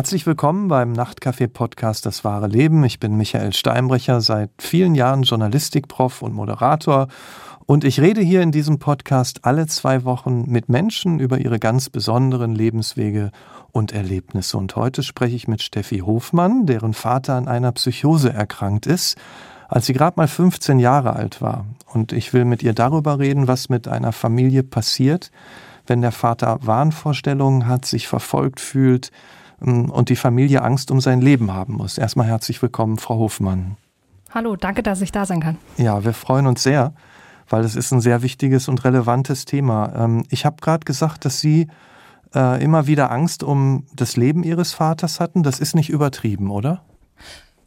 Herzlich willkommen beim Nachtcafé-Podcast Das wahre Leben. Ich bin Michael Steinbrecher, seit vielen Jahren Journalistikprof und Moderator. Und ich rede hier in diesem Podcast alle zwei Wochen mit Menschen über ihre ganz besonderen Lebenswege und Erlebnisse. Und heute spreche ich mit Steffi Hofmann, deren Vater an einer Psychose erkrankt ist, als sie gerade mal 15 Jahre alt war. Und ich will mit ihr darüber reden, was mit einer Familie passiert, wenn der Vater Wahnvorstellungen hat, sich verfolgt fühlt, und die Familie Angst um sein Leben haben muss. Erstmal herzlich willkommen, Frau Hofmann. Hallo, danke, dass ich da sein kann. Ja, wir freuen uns sehr, weil es ist ein sehr wichtiges und relevantes Thema. Ähm, ich habe gerade gesagt, dass Sie äh, immer wieder Angst um das Leben Ihres Vaters hatten. Das ist nicht übertrieben, oder?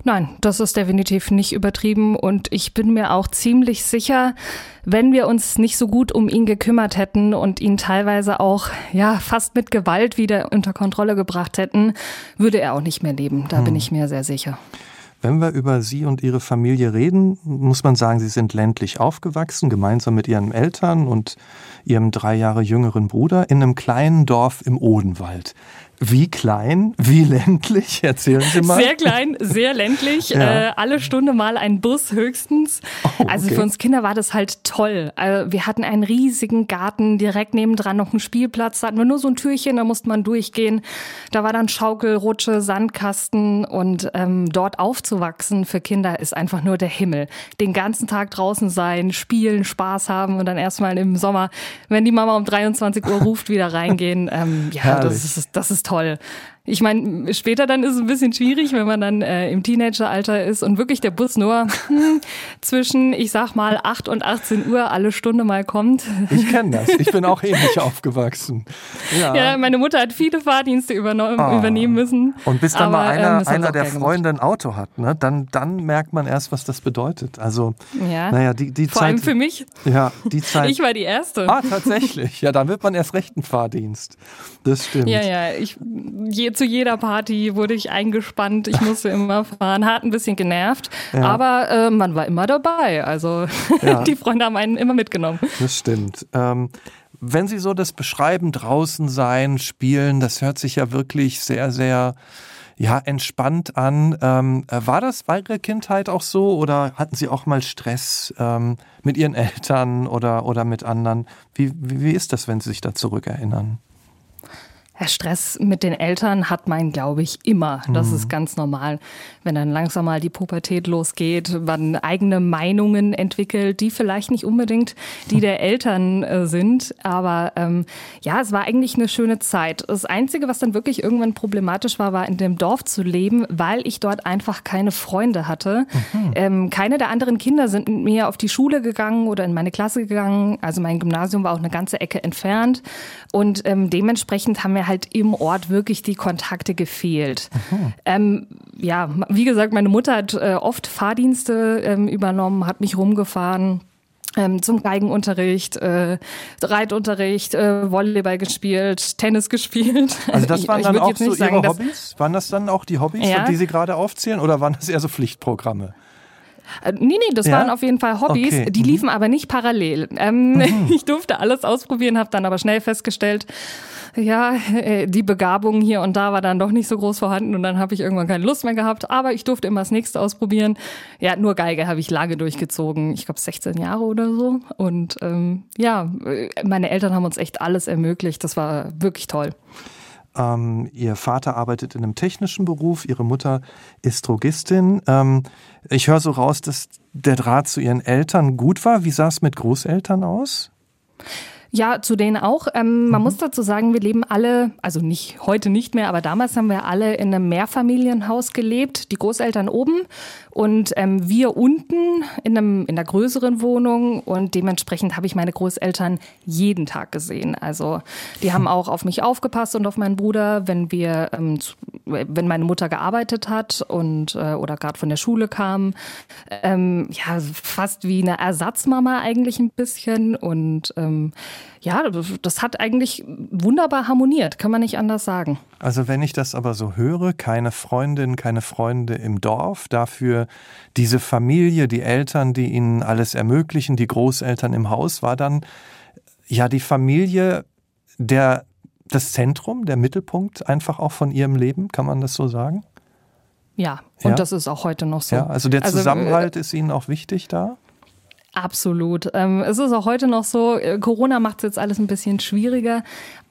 Nein, das ist definitiv nicht übertrieben und ich bin mir auch ziemlich sicher, wenn wir uns nicht so gut um ihn gekümmert hätten und ihn teilweise auch ja fast mit Gewalt wieder unter Kontrolle gebracht hätten, würde er auch nicht mehr leben. Da hm. bin ich mir sehr sicher. Wenn wir über Sie und Ihre Familie reden, muss man sagen, Sie sind ländlich aufgewachsen, gemeinsam mit Ihren Eltern und Ihrem drei Jahre jüngeren Bruder in einem kleinen Dorf im Odenwald. Wie klein, wie ländlich? Erzählen Sie mal. Sehr klein, sehr ländlich. Ja. Äh, alle Stunde mal ein Bus höchstens. Oh, okay. Also für uns Kinder war das halt toll. Also wir hatten einen riesigen Garten, direkt nebendran noch einen Spielplatz. Da hatten wir nur so ein Türchen, da musste man durchgehen. Da war dann Schaukel, Rutsche, Sandkasten und ähm, dort aufzuwachsen für Kinder ist einfach nur der Himmel. Den ganzen Tag draußen sein, spielen, Spaß haben und dann erstmal im Sommer, wenn die Mama um 23 Uhr ruft, wieder reingehen. Ähm, ja, das ist, das ist toll toll. Ich meine, später dann ist es ein bisschen schwierig, wenn man dann äh, im Teenageralter ist und wirklich der Bus nur zwischen, ich sag mal, 8 und 18 Uhr alle Stunde mal kommt. Ich kenne das. Ich bin auch ähnlich aufgewachsen. Ja. ja, meine Mutter hat viele Fahrdienste oh. übernehmen müssen. Und bis dann mal einer, ähm, einer der Freunde ein Auto hat, ne, dann, dann merkt man erst, was das bedeutet. Also, ja. naja, die, die Vor Zeit. allem für mich. Ja, die Zeit. Ich war die Erste. Ah, tatsächlich. Ja, dann wird man erst recht ein Fahrdienst. Das stimmt. Ja, ja. Ich, je, zu jeder Party wurde ich eingespannt, ich musste immer fahren, hat ein bisschen genervt, ja. aber äh, man war immer dabei. Also ja. die Freunde haben einen immer mitgenommen. Das stimmt. Ähm, wenn Sie so das beschreiben, draußen sein, spielen, das hört sich ja wirklich sehr, sehr ja, entspannt an. Ähm, war das bei Ihrer Kindheit auch so oder hatten Sie auch mal Stress ähm, mit Ihren Eltern oder, oder mit anderen? Wie, wie, wie ist das, wenn Sie sich da zurückerinnern? Stress mit den Eltern hat man, glaube ich, immer. Das mhm. ist ganz normal. Wenn dann langsam mal die Pubertät losgeht, man eigene Meinungen entwickelt, die vielleicht nicht unbedingt die der Eltern äh, sind. Aber ähm, ja, es war eigentlich eine schöne Zeit. Das Einzige, was dann wirklich irgendwann problematisch war, war in dem Dorf zu leben, weil ich dort einfach keine Freunde hatte. Mhm. Ähm, keine der anderen Kinder sind mit mir auf die Schule gegangen oder in meine Klasse gegangen. Also mein Gymnasium war auch eine ganze Ecke entfernt. Und ähm, dementsprechend haben wir halt im Ort wirklich die Kontakte gefehlt. Ähm, ja, wie gesagt, meine Mutter hat äh, oft Fahrdienste ähm, übernommen, hat mich rumgefahren. Ähm, zum Geigenunterricht, äh, Reitunterricht, äh, Volleyball gespielt, Tennis gespielt. Also das waren ich, dann ich auch so sagen, Ihre Hobbys? Waren das dann auch die Hobbys, ja. die Sie gerade aufzählen, oder waren das eher so Pflichtprogramme? Äh, nee, nee, das ja? waren auf jeden Fall Hobbys, okay. die mhm. liefen aber nicht parallel. Ähm, mhm. Ich durfte alles ausprobieren, habe dann aber schnell festgestellt, ja, äh, die Begabung hier und da war dann doch nicht so groß vorhanden und dann habe ich irgendwann keine Lust mehr gehabt, aber ich durfte immer das nächste ausprobieren. Ja, nur Geige habe ich lange durchgezogen, ich glaube 16 Jahre oder so und ähm, ja, äh, meine Eltern haben uns echt alles ermöglicht, das war wirklich toll. Ähm, ihr Vater arbeitet in einem technischen Beruf, ihre Mutter ist Drogistin. Ähm, ich höre so raus, dass der Draht zu ihren Eltern gut war. Wie sah es mit Großeltern aus? Ja, zu denen auch. Ähm, man mhm. muss dazu sagen, wir leben alle, also nicht heute nicht mehr, aber damals haben wir alle in einem Mehrfamilienhaus gelebt. Die Großeltern oben und ähm, wir unten in, einem, in einer größeren Wohnung und dementsprechend habe ich meine Großeltern jeden Tag gesehen. Also die haben auch auf mich aufgepasst und auf meinen Bruder, wenn wir, ähm, wenn meine Mutter gearbeitet hat und äh, oder gerade von der Schule kam. Ähm, ja, fast wie eine Ersatzmama eigentlich ein bisschen und ähm, ja, das hat eigentlich wunderbar harmoniert, kann man nicht anders sagen. Also wenn ich das aber so höre, keine Freundin, keine Freunde im Dorf, dafür diese Familie, die Eltern, die ihnen alles ermöglichen, die Großeltern im Haus, war dann ja die Familie der das Zentrum, der Mittelpunkt einfach auch von Ihrem Leben, kann man das so sagen? Ja, und ja. das ist auch heute noch so. Ja, also der Zusammenhalt also, ist Ihnen auch wichtig da? Absolut. Ähm, es ist auch heute noch so, äh, Corona macht es jetzt alles ein bisschen schwieriger,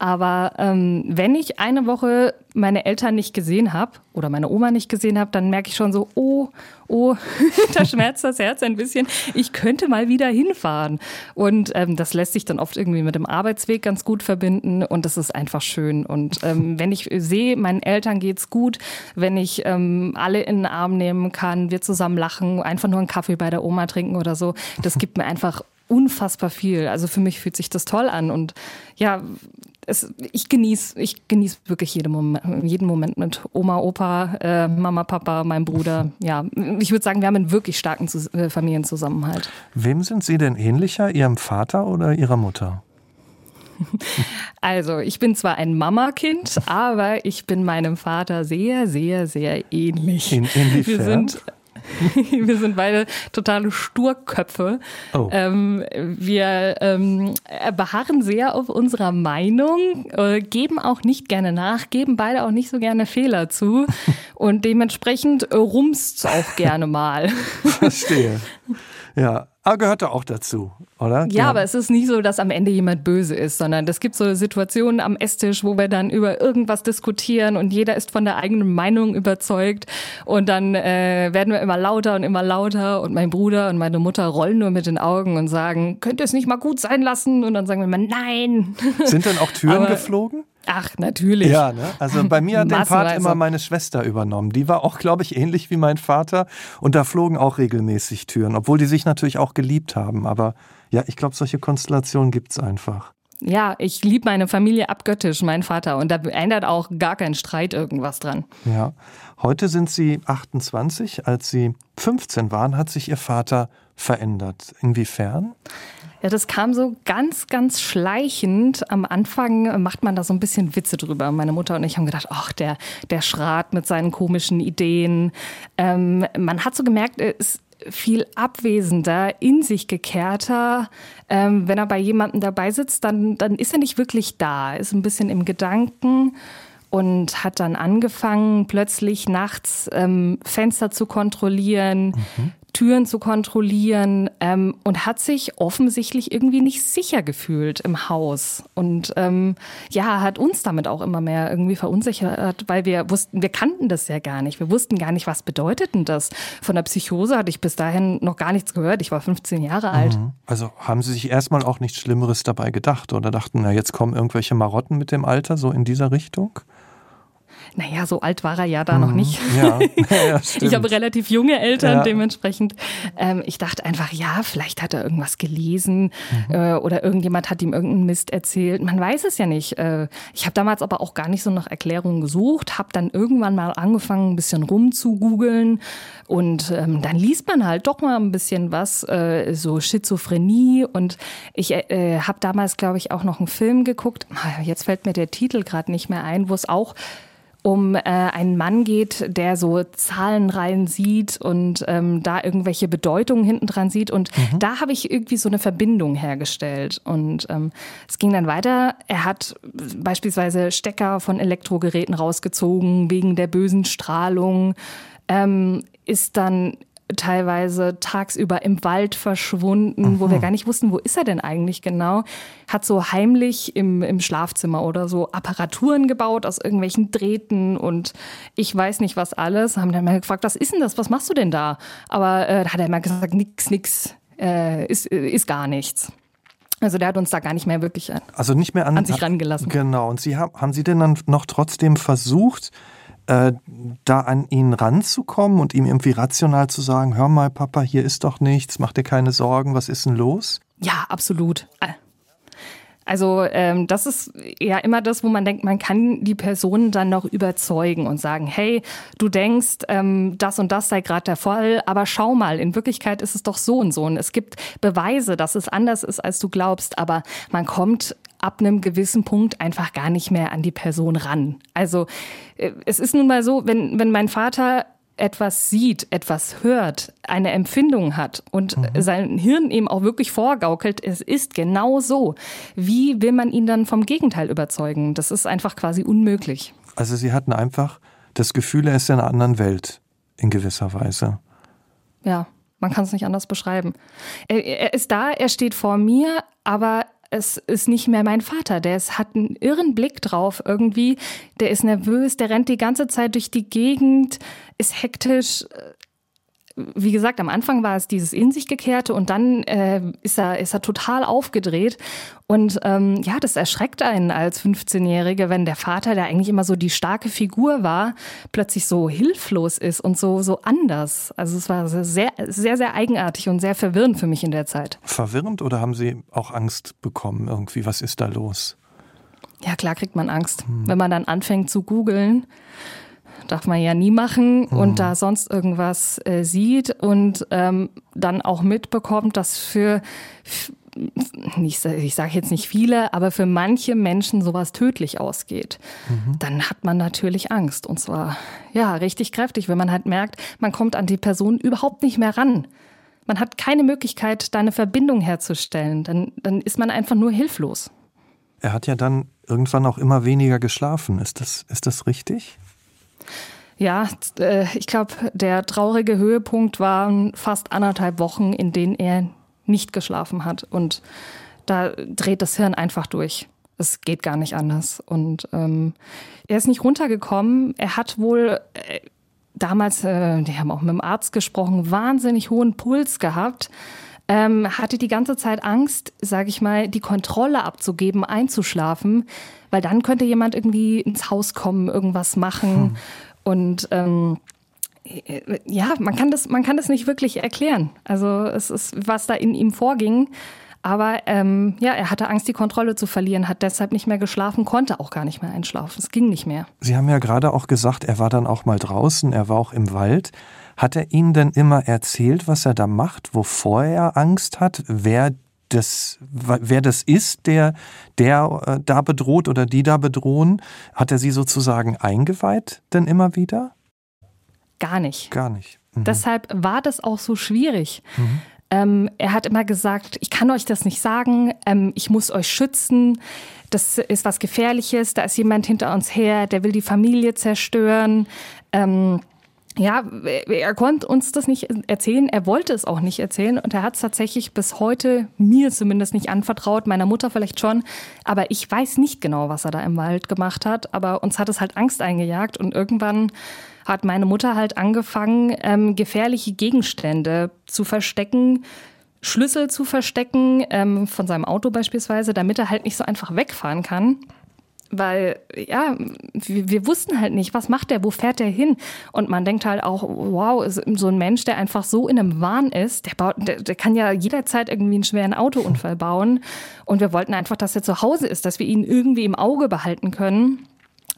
aber ähm, wenn ich eine Woche meine Eltern nicht gesehen habe oder meine Oma nicht gesehen habe, dann merke ich schon so, oh, oh, da schmerzt das Herz ein bisschen. Ich könnte mal wieder hinfahren. Und ähm, das lässt sich dann oft irgendwie mit dem Arbeitsweg ganz gut verbinden und das ist einfach schön. Und ähm, wenn ich sehe, meinen Eltern geht's gut, wenn ich ähm, alle in den Arm nehmen kann, wir zusammen lachen, einfach nur einen Kaffee bei der Oma trinken oder so, das gibt mir einfach unfassbar viel. Also für mich fühlt sich das toll an und ja, es, ich genieße ich genieß wirklich jeden Moment, jeden Moment mit Oma, Opa, äh, Mama, Papa, meinem Bruder. Ja, ich würde sagen, wir haben einen wirklich starken äh, Familienzusammenhalt. Wem sind Sie denn ähnlicher, Ihrem Vater oder Ihrer Mutter? Also, ich bin zwar ein Mamakind, aber ich bin meinem Vater sehr, sehr, sehr ähnlich. In, inwiefern? Wir sind wir sind beide totale Sturköpfe. Oh. Ähm, wir ähm, beharren sehr auf unserer Meinung, äh, geben auch nicht gerne nach, geben beide auch nicht so gerne Fehler zu und dementsprechend äh, rumst auch gerne mal. Verstehe. Ja, aber gehört da auch dazu, oder? Ja, ja, aber es ist nicht so, dass am Ende jemand böse ist, sondern es gibt so Situationen am Esstisch, wo wir dann über irgendwas diskutieren und jeder ist von der eigenen Meinung überzeugt und dann äh, werden wir immer lauter und immer lauter und mein Bruder und meine Mutter rollen nur mit den Augen und sagen, könnt ihr es nicht mal gut sein lassen? Und dann sagen wir immer, nein. Sind dann auch Türen aber, geflogen? Ach, natürlich. Ja, ne? Also bei mir hat den Part immer meine Schwester übernommen. Die war auch, glaube ich, ähnlich wie mein Vater. Und da flogen auch regelmäßig Türen, obwohl die sich natürlich auch geliebt haben. Aber ja, ich glaube, solche Konstellationen gibt es einfach. Ja, ich liebe meine Familie abgöttisch, mein Vater. Und da ändert auch gar kein Streit irgendwas dran. Ja. Heute sind Sie 28. Als Sie 15 waren, hat sich Ihr Vater verändert. Inwiefern? Ja, das kam so ganz, ganz schleichend. Am Anfang macht man da so ein bisschen Witze drüber. Meine Mutter und ich haben gedacht, ach, der, der Schrat mit seinen komischen Ideen. Ähm, man hat so gemerkt, er ist viel abwesender, in sich gekehrter. Ähm, wenn er bei jemandem dabei sitzt, dann, dann ist er nicht wirklich da, ist ein bisschen im Gedanken und hat dann angefangen, plötzlich nachts ähm, Fenster zu kontrollieren, mhm. Türen zu kontrollieren ähm, und hat sich offensichtlich irgendwie nicht sicher gefühlt im Haus und ähm, ja hat uns damit auch immer mehr irgendwie verunsichert, weil wir wussten, wir kannten das ja gar nicht, wir wussten gar nicht, was bedeutet denn das. Von der Psychose hatte ich bis dahin noch gar nichts gehört. Ich war 15 Jahre alt. Mhm. Also haben Sie sich erstmal auch nichts Schlimmeres dabei gedacht oder dachten, na jetzt kommen irgendwelche Marotten mit dem Alter so in dieser Richtung? Naja, so alt war er ja da mhm. noch nicht. Ja, ja ich habe relativ junge Eltern, ja. dementsprechend. Ähm, ich dachte einfach, ja, vielleicht hat er irgendwas gelesen mhm. äh, oder irgendjemand hat ihm irgendeinen Mist erzählt. Man weiß es ja nicht. Äh, ich habe damals aber auch gar nicht so nach Erklärungen gesucht, habe dann irgendwann mal angefangen, ein bisschen rumzugoogeln und ähm, dann liest man halt doch mal ein bisschen was, äh, so Schizophrenie und ich äh, habe damals, glaube ich, auch noch einen Film geguckt. Ah, jetzt fällt mir der Titel gerade nicht mehr ein, wo es auch um äh, einen Mann geht, der so Zahlenreihen sieht und ähm, da irgendwelche Bedeutungen hinten dran sieht. Und mhm. da habe ich irgendwie so eine Verbindung hergestellt. Und ähm, es ging dann weiter. Er hat beispielsweise Stecker von Elektrogeräten rausgezogen wegen der bösen Strahlung. Ähm, ist dann teilweise tagsüber im Wald verschwunden, mhm. wo wir gar nicht wussten, wo ist er denn eigentlich genau. Hat so heimlich im, im Schlafzimmer oder so Apparaturen gebaut aus irgendwelchen Drähten und ich weiß nicht was alles. Haben dann mal gefragt, was ist denn das? Was machst du denn da? Aber äh, da hat er immer gesagt, nix, nix, äh, ist, ist gar nichts. Also der hat uns da gar nicht mehr wirklich an, also nicht mehr an, an sich rangelassen. Genau. Und Sie haben, haben Sie denn dann noch trotzdem versucht, äh, da an ihn ranzukommen und ihm irgendwie rational zu sagen, hör mal, Papa, hier ist doch nichts, mach dir keine Sorgen, was ist denn los? Ja, absolut. Also ähm, das ist ja immer das, wo man denkt, man kann die Person dann noch überzeugen und sagen, hey, du denkst, ähm, das und das sei gerade der Fall, aber schau mal, in Wirklichkeit ist es doch so und so. Und es gibt Beweise, dass es anders ist, als du glaubst, aber man kommt ab einem gewissen Punkt einfach gar nicht mehr an die Person ran. Also äh, es ist nun mal so, wenn, wenn mein Vater etwas sieht, etwas hört, eine Empfindung hat und mhm. sein Hirn eben auch wirklich vorgaukelt, es ist genau so, wie will man ihn dann vom Gegenteil überzeugen? Das ist einfach quasi unmöglich. Also Sie hatten einfach das Gefühl, er ist in einer anderen Welt in gewisser Weise. Ja, man kann es nicht anders beschreiben. Er, er ist da, er steht vor mir, aber es ist nicht mehr mein Vater. Der ist, hat einen irren Blick drauf irgendwie. Der ist nervös, der rennt die ganze Zeit durch die Gegend, ist hektisch wie gesagt, am Anfang war es dieses in sich gekehrte und dann äh, ist, er, ist er total aufgedreht. Und ähm, ja, das erschreckt einen als 15-Jährige, wenn der Vater, der eigentlich immer so die starke Figur war, plötzlich so hilflos ist und so, so anders. Also es war sehr, sehr, sehr eigenartig und sehr verwirrend für mich in der Zeit. Verwirrend oder haben Sie auch Angst bekommen irgendwie? Was ist da los? Ja, klar kriegt man Angst, hm. wenn man dann anfängt zu googeln darf man ja nie machen mhm. und da sonst irgendwas äh, sieht und ähm, dann auch mitbekommt, dass für ich, ich sage jetzt nicht viele, aber für manche Menschen sowas tödlich ausgeht, mhm. dann hat man natürlich Angst. Und zwar, ja, richtig kräftig, wenn man halt merkt, man kommt an die Person überhaupt nicht mehr ran. Man hat keine Möglichkeit, da eine Verbindung herzustellen. Dann, dann ist man einfach nur hilflos. Er hat ja dann irgendwann auch immer weniger geschlafen. Ist das, ist das richtig? Ja, äh, ich glaube, der traurige Höhepunkt waren fast anderthalb Wochen, in denen er nicht geschlafen hat. Und da dreht das Hirn einfach durch. Es geht gar nicht anders. Und ähm, er ist nicht runtergekommen. Er hat wohl äh, damals, äh, die haben auch mit dem Arzt gesprochen, wahnsinnig hohen Puls gehabt. Ähm, hatte die ganze Zeit Angst, sage ich mal, die Kontrolle abzugeben, einzuschlafen, weil dann könnte jemand irgendwie ins Haus kommen, irgendwas machen. Hm. Und ähm, ja, man kann das, man kann das nicht wirklich erklären. Also es ist, was da in ihm vorging. Aber ähm, ja, er hatte Angst, die Kontrolle zu verlieren, hat deshalb nicht mehr geschlafen, konnte auch gar nicht mehr einschlafen. Es ging nicht mehr. Sie haben ja gerade auch gesagt, er war dann auch mal draußen, er war auch im Wald. Hat er Ihnen denn immer erzählt, was er da macht, wovor er Angst hat, wer das, wer das ist, der, der äh, da bedroht oder die da bedrohen, hat er sie sozusagen eingeweiht denn immer wieder? Gar nicht. Gar nicht. Mhm. Deshalb war das auch so schwierig. Mhm. Ähm, er hat immer gesagt, ich kann euch das nicht sagen, ähm, ich muss euch schützen, das ist was Gefährliches, da ist jemand hinter uns her, der will die Familie zerstören. Ähm, ja, er konnte uns das nicht erzählen, er wollte es auch nicht erzählen. Und er hat es tatsächlich bis heute mir zumindest nicht anvertraut, meiner Mutter vielleicht schon, aber ich weiß nicht genau, was er da im Wald gemacht hat, aber uns hat es halt Angst eingejagt. Und irgendwann hat meine Mutter halt angefangen, ähm, gefährliche Gegenstände zu verstecken, Schlüssel zu verstecken, ähm, von seinem Auto beispielsweise, damit er halt nicht so einfach wegfahren kann weil ja, wir, wir, wussten halt nicht, was macht der, wo fährt der hin? Und man denkt halt auch, wow, so ein Mensch, der einfach so in einem Wahn ist, der, baut, der, der kann ja jederzeit irgendwie einen schweren Autounfall bauen. Und wir wollten einfach, dass er zu Hause ist, dass wir ihn irgendwie im Auge behalten können.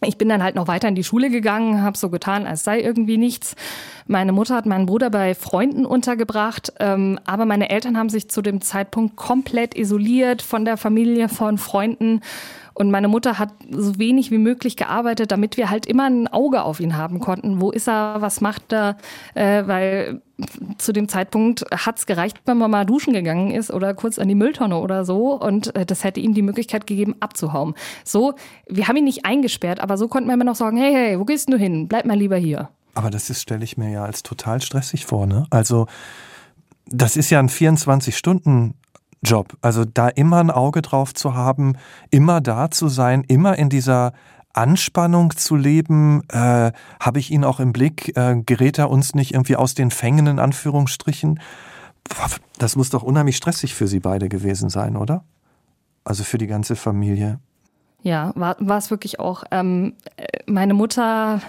Ich bin dann halt noch weiter in die Schule gegangen, habe so getan, als sei irgendwie nichts. Meine Mutter hat meinen Bruder bei Freunden untergebracht, ähm, aber meine Eltern haben sich zu dem Zeitpunkt komplett isoliert von der Familie, von Freunden. Und meine Mutter hat so wenig wie möglich gearbeitet, damit wir halt immer ein Auge auf ihn haben konnten. Wo ist er? Was macht er? Äh, weil zu dem Zeitpunkt hat es gereicht, wenn man mal duschen gegangen ist oder kurz an die Mülltonne oder so. Und äh, das hätte ihm die Möglichkeit gegeben, abzuhauen. So, wir haben ihn nicht eingesperrt, aber so konnten wir immer noch sagen, hey, hey, wo gehst du hin? Bleib mal lieber hier. Aber das stelle ich mir ja als total stressig vor, ne? Also, das ist ja ein 24-Stunden- Job. Also da immer ein Auge drauf zu haben, immer da zu sein, immer in dieser Anspannung zu leben, äh, habe ich ihn auch im Blick, äh, gerät er uns nicht irgendwie aus den Fängen in Anführungsstrichen? Das muss doch unheimlich stressig für Sie beide gewesen sein, oder? Also für die ganze Familie. Ja, war, es wirklich auch. Ähm, meine Mutter,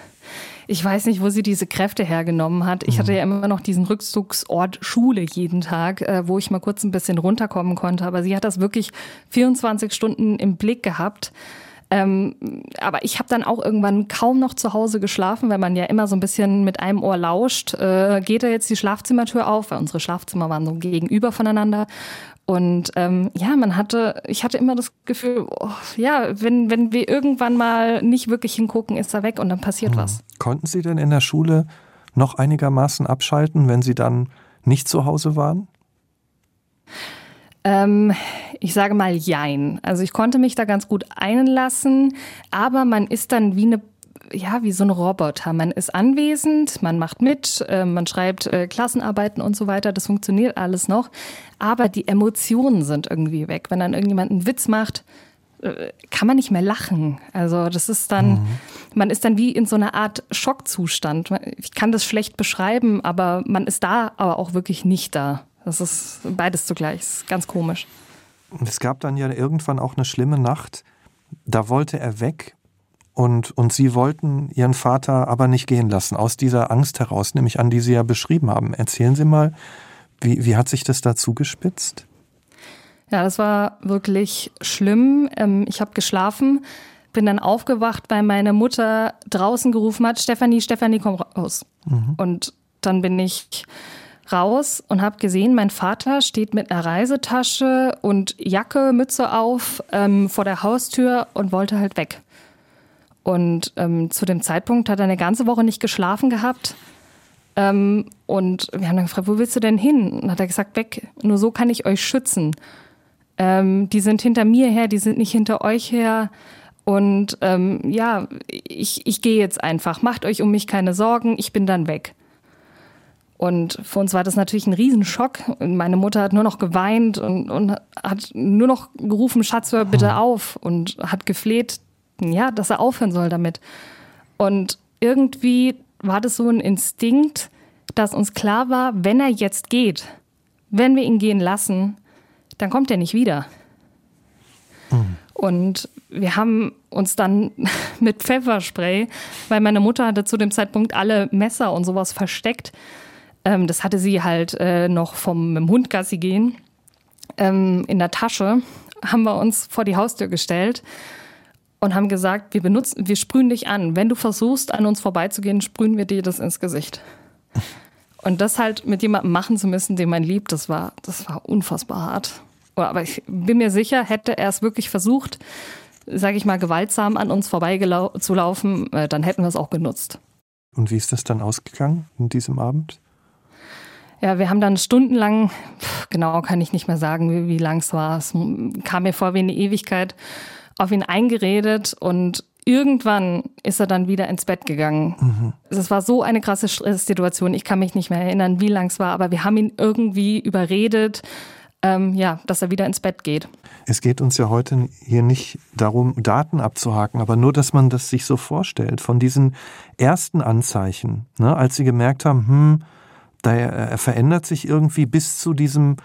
ich weiß nicht, wo sie diese Kräfte hergenommen hat. Ich hatte mhm. ja immer noch diesen Rückzugsort Schule jeden Tag, äh, wo ich mal kurz ein bisschen runterkommen konnte. Aber sie hat das wirklich 24 Stunden im Blick gehabt. Ähm, aber ich habe dann auch irgendwann kaum noch zu Hause geschlafen, weil man ja immer so ein bisschen mit einem Ohr lauscht. Äh, geht da jetzt die Schlafzimmertür auf? Weil unsere Schlafzimmer waren so gegenüber voneinander. Und ähm, ja, man hatte, ich hatte immer das Gefühl, oh, ja, wenn, wenn wir irgendwann mal nicht wirklich hingucken, ist er weg und dann passiert hm. was. Konnten Sie denn in der Schule noch einigermaßen abschalten, wenn Sie dann nicht zu Hause waren? Ähm, ich sage mal Jein. Also ich konnte mich da ganz gut einlassen, aber man ist dann wie eine ja, wie so ein Roboter. Man ist anwesend, man macht mit, äh, man schreibt äh, Klassenarbeiten und so weiter. Das funktioniert alles noch. Aber die Emotionen sind irgendwie weg. Wenn dann irgendjemand einen Witz macht, äh, kann man nicht mehr lachen. Also das ist dann, mhm. man ist dann wie in so einer Art Schockzustand. Ich kann das schlecht beschreiben, aber man ist da, aber auch wirklich nicht da. Das ist beides zugleich. Das ist ganz komisch. Und es gab dann ja irgendwann auch eine schlimme Nacht. Da wollte er weg und, und sie wollten ihren Vater aber nicht gehen lassen, aus dieser Angst heraus, nämlich an die Sie ja beschrieben haben. Erzählen Sie mal, wie, wie hat sich das da zugespitzt? Ja, das war wirklich schlimm. Ähm, ich habe geschlafen, bin dann aufgewacht, weil meine Mutter draußen gerufen hat, Stefanie, Stefanie, komm raus. Mhm. Und dann bin ich raus und habe gesehen, mein Vater steht mit einer Reisetasche und Jacke, Mütze auf ähm, vor der Haustür und wollte halt weg. Und ähm, zu dem Zeitpunkt hat er eine ganze Woche nicht geschlafen gehabt. Ähm, und wir haben dann gefragt, wo willst du denn hin? Und hat er gesagt, weg, nur so kann ich euch schützen. Ähm, die sind hinter mir her, die sind nicht hinter euch her. Und ähm, ja, ich, ich gehe jetzt einfach. Macht euch um mich keine Sorgen, ich bin dann weg. Und für uns war das natürlich ein Riesenschock. Meine Mutter hat nur noch geweint und, und hat nur noch gerufen, Schatz, hör bitte hm. auf und hat gefleht, ja, dass er aufhören soll damit. Und irgendwie war das so ein Instinkt, dass uns klar war, wenn er jetzt geht, wenn wir ihn gehen lassen, dann kommt er nicht wieder. Mhm. Und wir haben uns dann mit Pfefferspray, weil meine Mutter hatte zu dem Zeitpunkt alle Messer und sowas versteckt. Ähm, das hatte sie halt äh, noch vom Hundgassi gehen ähm, in der Tasche. Haben wir uns vor die Haustür gestellt und haben gesagt, wir benutzen, wir sprühen dich an. Wenn du versuchst, an uns vorbeizugehen, sprühen wir dir das ins Gesicht. Und das halt mit jemandem machen zu müssen, den man liebt, das war, das war unfassbar hart. Aber ich bin mir sicher, hätte er es wirklich versucht, sage ich mal, gewaltsam an uns vorbeizulaufen, äh, dann hätten wir es auch genutzt. Und wie ist das dann ausgegangen in diesem Abend? Ja, wir haben dann stundenlang, genau kann ich nicht mehr sagen, wie, wie lang es war. Es kam mir vor wie eine Ewigkeit auf ihn eingeredet und irgendwann ist er dann wieder ins Bett gegangen. Mhm. Es war so eine krasse Situation. Ich kann mich nicht mehr erinnern, wie lang es war, aber wir haben ihn irgendwie überredet, ähm, ja, dass er wieder ins Bett geht. Es geht uns ja heute hier nicht darum, Daten abzuhaken, aber nur, dass man das sich so vorstellt. Von diesen ersten Anzeichen, ne, als sie gemerkt haben, hm, da er verändert sich irgendwie bis zu diesem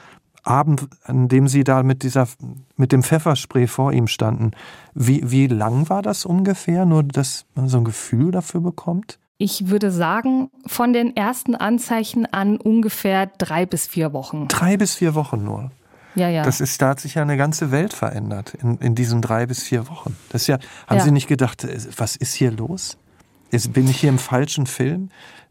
Abend, an dem Sie da mit dieser, mit dem Pfefferspray vor ihm standen, wie, wie lang war das ungefähr? Nur, dass man so ein Gefühl dafür bekommt? Ich würde sagen, von den ersten Anzeichen an ungefähr drei bis vier Wochen. Drei bis vier Wochen nur. Ja, ja. Das ist, da hat sich ja eine ganze Welt verändert in, in diesen drei bis vier Wochen. Das ist ja, haben ja. Sie nicht gedacht, äh, was ist hier los? Jetzt bin ich hier im falschen Film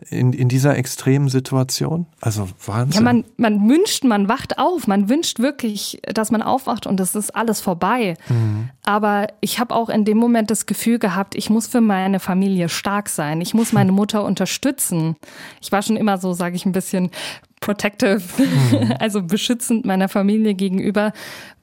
in, in dieser extremen Situation? Also Wahnsinn. Ja, man, man wünscht, man wacht auf, man wünscht wirklich, dass man aufwacht und es ist alles vorbei. Mhm. Aber ich habe auch in dem Moment das Gefühl gehabt, ich muss für meine Familie stark sein. Ich muss meine Mutter unterstützen. Ich war schon immer so, sage ich ein bisschen protective, mhm. also beschützend meiner Familie gegenüber,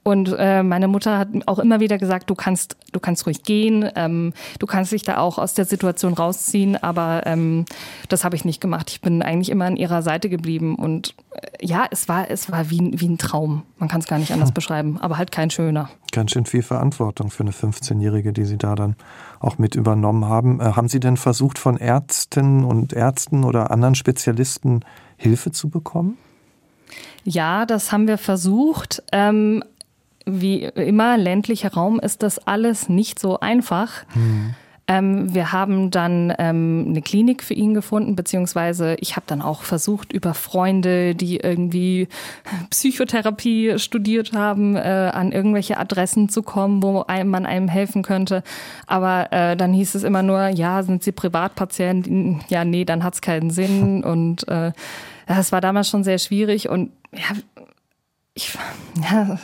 und äh, meine Mutter hat auch immer wieder gesagt, du kannst, du kannst ruhig gehen, ähm, du kannst dich da auch aus der Situation rausziehen, aber ähm, das habe ich nicht gemacht. Ich bin eigentlich immer an ihrer Seite geblieben und äh, ja, es war, es war wie, wie ein Traum. Man kann es gar nicht anders hm. beschreiben, aber halt kein schöner. Ganz schön viel Verantwortung für eine 15-Jährige, die Sie da dann auch mit übernommen haben. Äh, haben Sie denn versucht, von Ärzten und Ärzten oder anderen Spezialisten Hilfe zu bekommen? Ja, das haben wir versucht. Ähm, wie immer, ländlicher Raum ist das alles nicht so einfach. Mhm. Ähm, wir haben dann ähm, eine Klinik für ihn gefunden, beziehungsweise ich habe dann auch versucht, über Freunde, die irgendwie Psychotherapie studiert haben, äh, an irgendwelche Adressen zu kommen, wo einem, man einem helfen könnte. Aber äh, dann hieß es immer nur, ja, sind Sie Privatpatienten? Ja, nee, dann hat's keinen Sinn. Und äh, das war damals schon sehr schwierig. Und ja, ich, ja,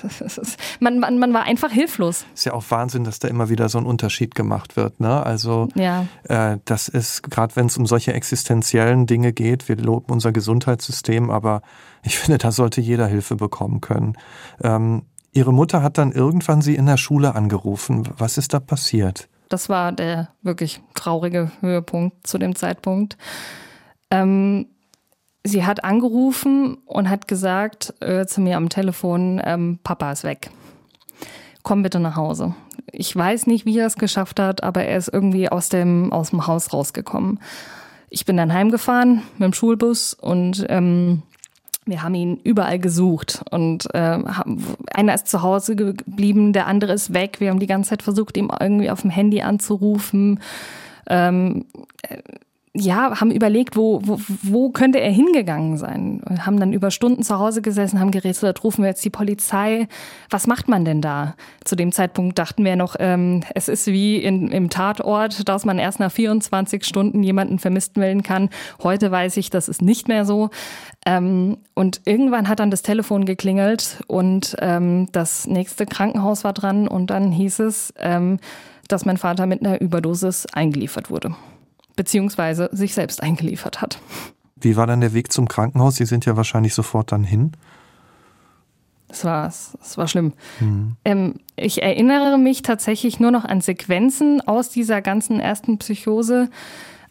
man, man, man war einfach hilflos. Ist ja auch Wahnsinn, dass da immer wieder so ein Unterschied gemacht wird. Ne? Also ja. äh, das ist, gerade wenn es um solche existenziellen Dinge geht, wir loben unser Gesundheitssystem, aber ich finde, da sollte jeder Hilfe bekommen können. Ähm, ihre Mutter hat dann irgendwann sie in der Schule angerufen. Was ist da passiert? Das war der wirklich traurige Höhepunkt zu dem Zeitpunkt. Ähm, sie hat angerufen und hat gesagt äh, zu mir am Telefon, ähm, Papa ist weg. Komm bitte nach Hause. Ich weiß nicht, wie er es geschafft hat, aber er ist irgendwie aus dem, aus dem Haus rausgekommen. Ich bin dann heimgefahren mit dem Schulbus und ähm, wir haben ihn überall gesucht und äh, haben, einer ist zu Hause geblieben, der andere ist weg. Wir haben die ganze Zeit versucht, ihm irgendwie auf dem Handy anzurufen. Ähm, ja, haben überlegt, wo, wo, wo könnte er hingegangen sein? Und haben dann über Stunden zu Hause gesessen, haben gerätselt, rufen wir jetzt die Polizei. Was macht man denn da? Zu dem Zeitpunkt dachten wir noch, ähm, es ist wie in, im Tatort, dass man erst nach 24 Stunden jemanden vermisst melden kann. Heute weiß ich, das ist nicht mehr so. Ähm, und irgendwann hat dann das Telefon geklingelt und ähm, das nächste Krankenhaus war dran und dann hieß es, ähm, dass mein Vater mit einer Überdosis eingeliefert wurde beziehungsweise sich selbst eingeliefert hat. Wie war dann der Weg zum Krankenhaus? Sie sind ja wahrscheinlich sofort dann hin. Es war, es war schlimm. Mhm. Ähm, ich erinnere mich tatsächlich nur noch an Sequenzen aus dieser ganzen ersten Psychose,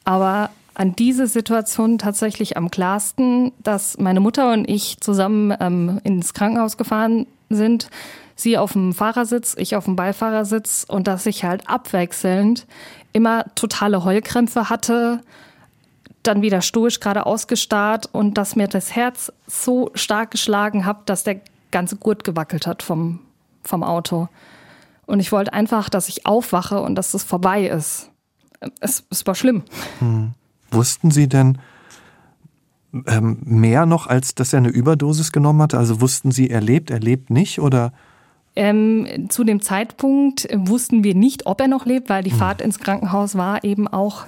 aber an diese Situation tatsächlich am klarsten, dass meine Mutter und ich zusammen ähm, ins Krankenhaus gefahren sind. Sie auf dem Fahrersitz, ich auf dem Beifahrersitz und dass ich halt abwechselnd immer totale Heulkrämpfe hatte, dann wieder stoisch gerade ausgestarrt und dass mir das Herz so stark geschlagen hat, dass der ganze Gurt gewackelt hat vom, vom Auto. Und ich wollte einfach, dass ich aufwache und dass es vorbei ist. Es, es war schlimm. Hm. Wussten Sie denn ähm, mehr noch, als dass er eine Überdosis genommen hatte? Also wussten Sie, er lebt, er lebt nicht oder? Ähm, zu dem Zeitpunkt wussten wir nicht, ob er noch lebt, weil die hm. Fahrt ins Krankenhaus war eben auch,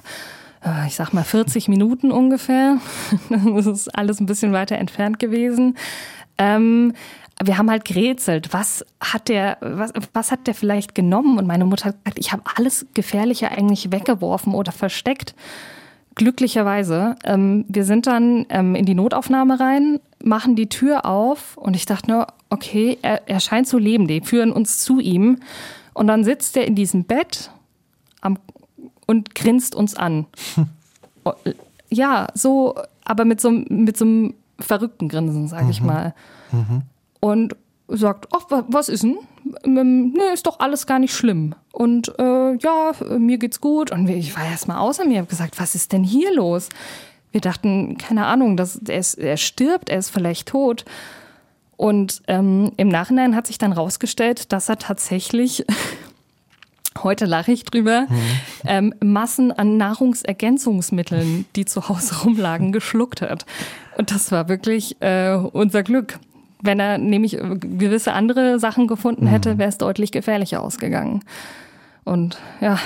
äh, ich sag mal, 40 Minuten ungefähr. das ist alles ein bisschen weiter entfernt gewesen. Ähm, wir haben halt gerätselt, was hat der, was, was hat der vielleicht genommen? Und meine Mutter hat gesagt, ich habe alles Gefährliche eigentlich weggeworfen oder versteckt. Glücklicherweise. Ähm, wir sind dann ähm, in die Notaufnahme rein, machen die Tür auf und ich dachte nur, okay, er, er scheint zu leben, die führen uns zu ihm. Und dann sitzt er in diesem Bett am, und grinst uns an. Ja, so, aber mit so, mit so einem verrückten Grinsen, sage ich mhm. mal. Mhm. Und sagt, ach, was ist denn? Ähm, nee, ist doch alles gar nicht schlimm. Und äh, ja, mir geht's gut. Und ich war erst mal außer mir, habe gesagt, was ist denn hier los? Wir dachten, keine Ahnung, dass er, ist, er stirbt, er ist vielleicht tot. Und ähm, im Nachhinein hat sich dann rausgestellt, dass er tatsächlich, heute lache ich drüber, mhm. ähm, Massen an Nahrungsergänzungsmitteln, die zu Hause rumlagen, geschluckt hat. Und das war wirklich äh, unser Glück. Wenn er nämlich gewisse andere Sachen gefunden hätte, mhm. wäre es deutlich gefährlicher ausgegangen. Und ja.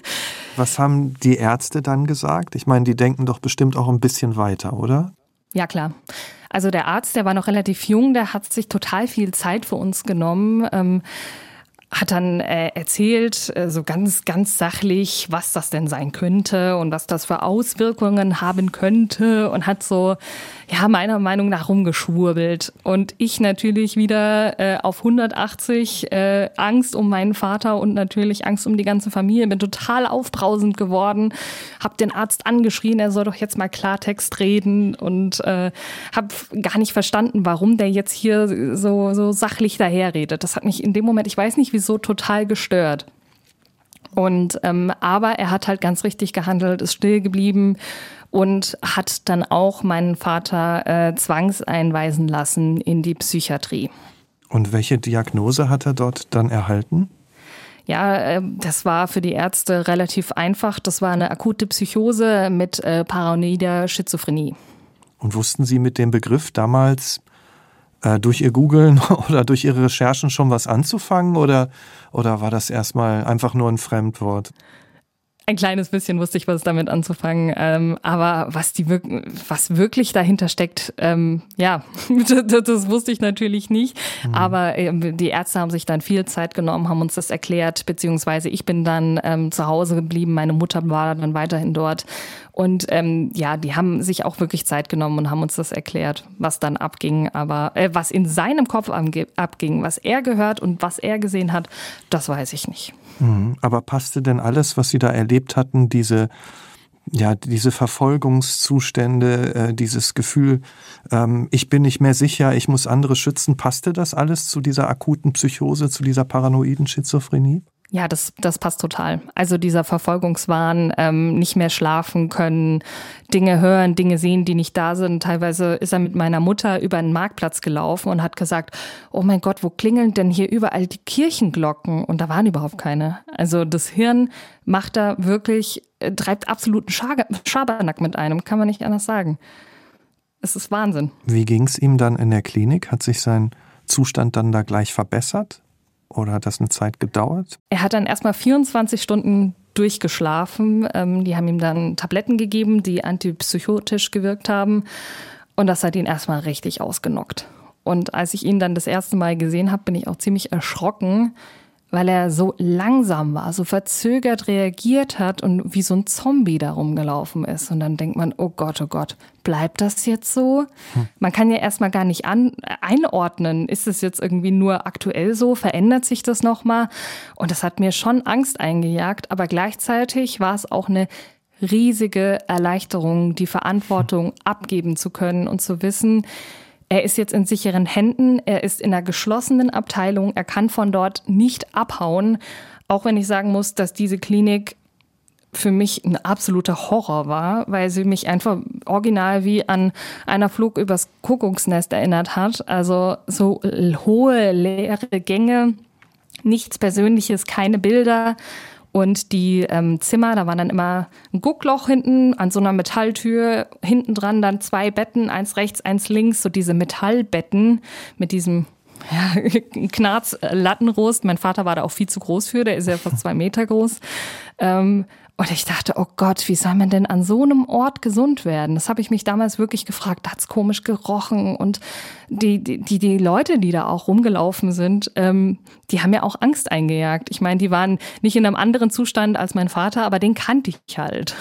Was haben die Ärzte dann gesagt? Ich meine, die denken doch bestimmt auch ein bisschen weiter, oder? Ja, klar. Also der Arzt, der war noch relativ jung, der hat sich total viel Zeit für uns genommen. Ähm, hat dann äh, erzählt, äh, so ganz, ganz sachlich, was das denn sein könnte und was das für Auswirkungen haben könnte und hat so, ja, meiner Meinung nach rumgeschwurbelt. Und ich natürlich wieder äh, auf 180 äh, Angst um meinen Vater und natürlich Angst um die ganze Familie, bin total aufbrausend geworden, hab den Arzt angeschrien, er soll doch jetzt mal Klartext reden und äh, hab gar nicht verstanden, warum der jetzt hier so, so sachlich daherredet. Das hat mich in dem Moment, ich weiß nicht, wie sowieso total gestört. Und ähm, aber er hat halt ganz richtig gehandelt, ist still geblieben und hat dann auch meinen Vater äh, zwangseinweisen lassen in die Psychiatrie. Und welche Diagnose hat er dort dann erhalten? Ja, äh, das war für die Ärzte relativ einfach. Das war eine akute Psychose mit äh, paranoider Schizophrenie. Und wussten Sie mit dem Begriff damals äh, durch ihr Googlen oder durch ihre Recherchen schon was anzufangen oder, oder war das erstmal einfach nur ein Fremdwort? Ein kleines bisschen wusste ich was damit anzufangen. Ähm, aber was die was wirklich dahinter steckt, ähm, ja, das, das, wusste ich natürlich nicht. Mhm. Aber ähm, die Ärzte haben sich dann viel Zeit genommen, haben uns das erklärt, beziehungsweise ich bin dann ähm, zu Hause geblieben. Meine Mutter war dann weiterhin dort. Und ähm, ja, die haben sich auch wirklich Zeit genommen und haben uns das erklärt, was dann abging. Aber äh, was in seinem Kopf abging, was er gehört und was er gesehen hat, das weiß ich nicht. Mhm. Aber passte denn alles, was Sie da erlebt hatten, diese ja, diese Verfolgungszustände, äh, dieses Gefühl, ähm, ich bin nicht mehr sicher, ich muss andere schützen, passte das alles zu dieser akuten Psychose, zu dieser paranoiden Schizophrenie? Ja, das, das passt total. Also dieser Verfolgungswahn, ähm, nicht mehr schlafen können, Dinge hören, Dinge sehen, die nicht da sind. Teilweise ist er mit meiner Mutter über einen Marktplatz gelaufen und hat gesagt, oh mein Gott, wo klingeln denn hier überall die Kirchenglocken? Und da waren überhaupt keine. Also das Hirn macht da wirklich, äh, treibt absoluten Schabernack mit einem, kann man nicht anders sagen. Es ist Wahnsinn. Wie ging es ihm dann in der Klinik? Hat sich sein Zustand dann da gleich verbessert? Oder hat das eine Zeit gedauert? Er hat dann erstmal 24 Stunden durchgeschlafen. Ähm, die haben ihm dann Tabletten gegeben, die antipsychotisch gewirkt haben. Und das hat ihn erstmal richtig ausgenockt. Und als ich ihn dann das erste Mal gesehen habe, bin ich auch ziemlich erschrocken, weil er so langsam war, so verzögert reagiert hat und wie so ein Zombie da rumgelaufen ist. Und dann denkt man, oh Gott, oh Gott, bleibt das jetzt so? Hm. Man kann ja erstmal gar nicht an, einordnen, ist es jetzt irgendwie nur aktuell so, verändert sich das nochmal? Und das hat mir schon Angst eingejagt, aber gleichzeitig war es auch eine riesige Erleichterung, die Verantwortung abgeben zu können und zu wissen, er ist jetzt in sicheren Händen, er ist in einer geschlossenen Abteilung, er kann von dort nicht abhauen, auch wenn ich sagen muss, dass diese Klinik für mich ein absoluter Horror war, weil sie mich einfach original wie an einer Flug übers Kuckucksnest erinnert hat. Also so hohe, leere Gänge, nichts Persönliches, keine Bilder und die ähm, Zimmer, da war dann immer ein Guckloch hinten an so einer Metalltür, hinten dran dann zwei Betten, eins rechts, eins links, so diese Metallbetten mit diesem ja, Knarz Lattenrost. Mein Vater war da auch viel zu groß für, der ist ja fast zwei Meter groß. Ähm, und ich dachte, oh Gott, wie soll man denn an so einem Ort gesund werden? Das habe ich mich damals wirklich gefragt. Da hat's komisch gerochen. Und die, die, die, die Leute, die da auch rumgelaufen sind, ähm, die haben ja auch Angst eingejagt. Ich meine, die waren nicht in einem anderen Zustand als mein Vater, aber den kannte ich halt.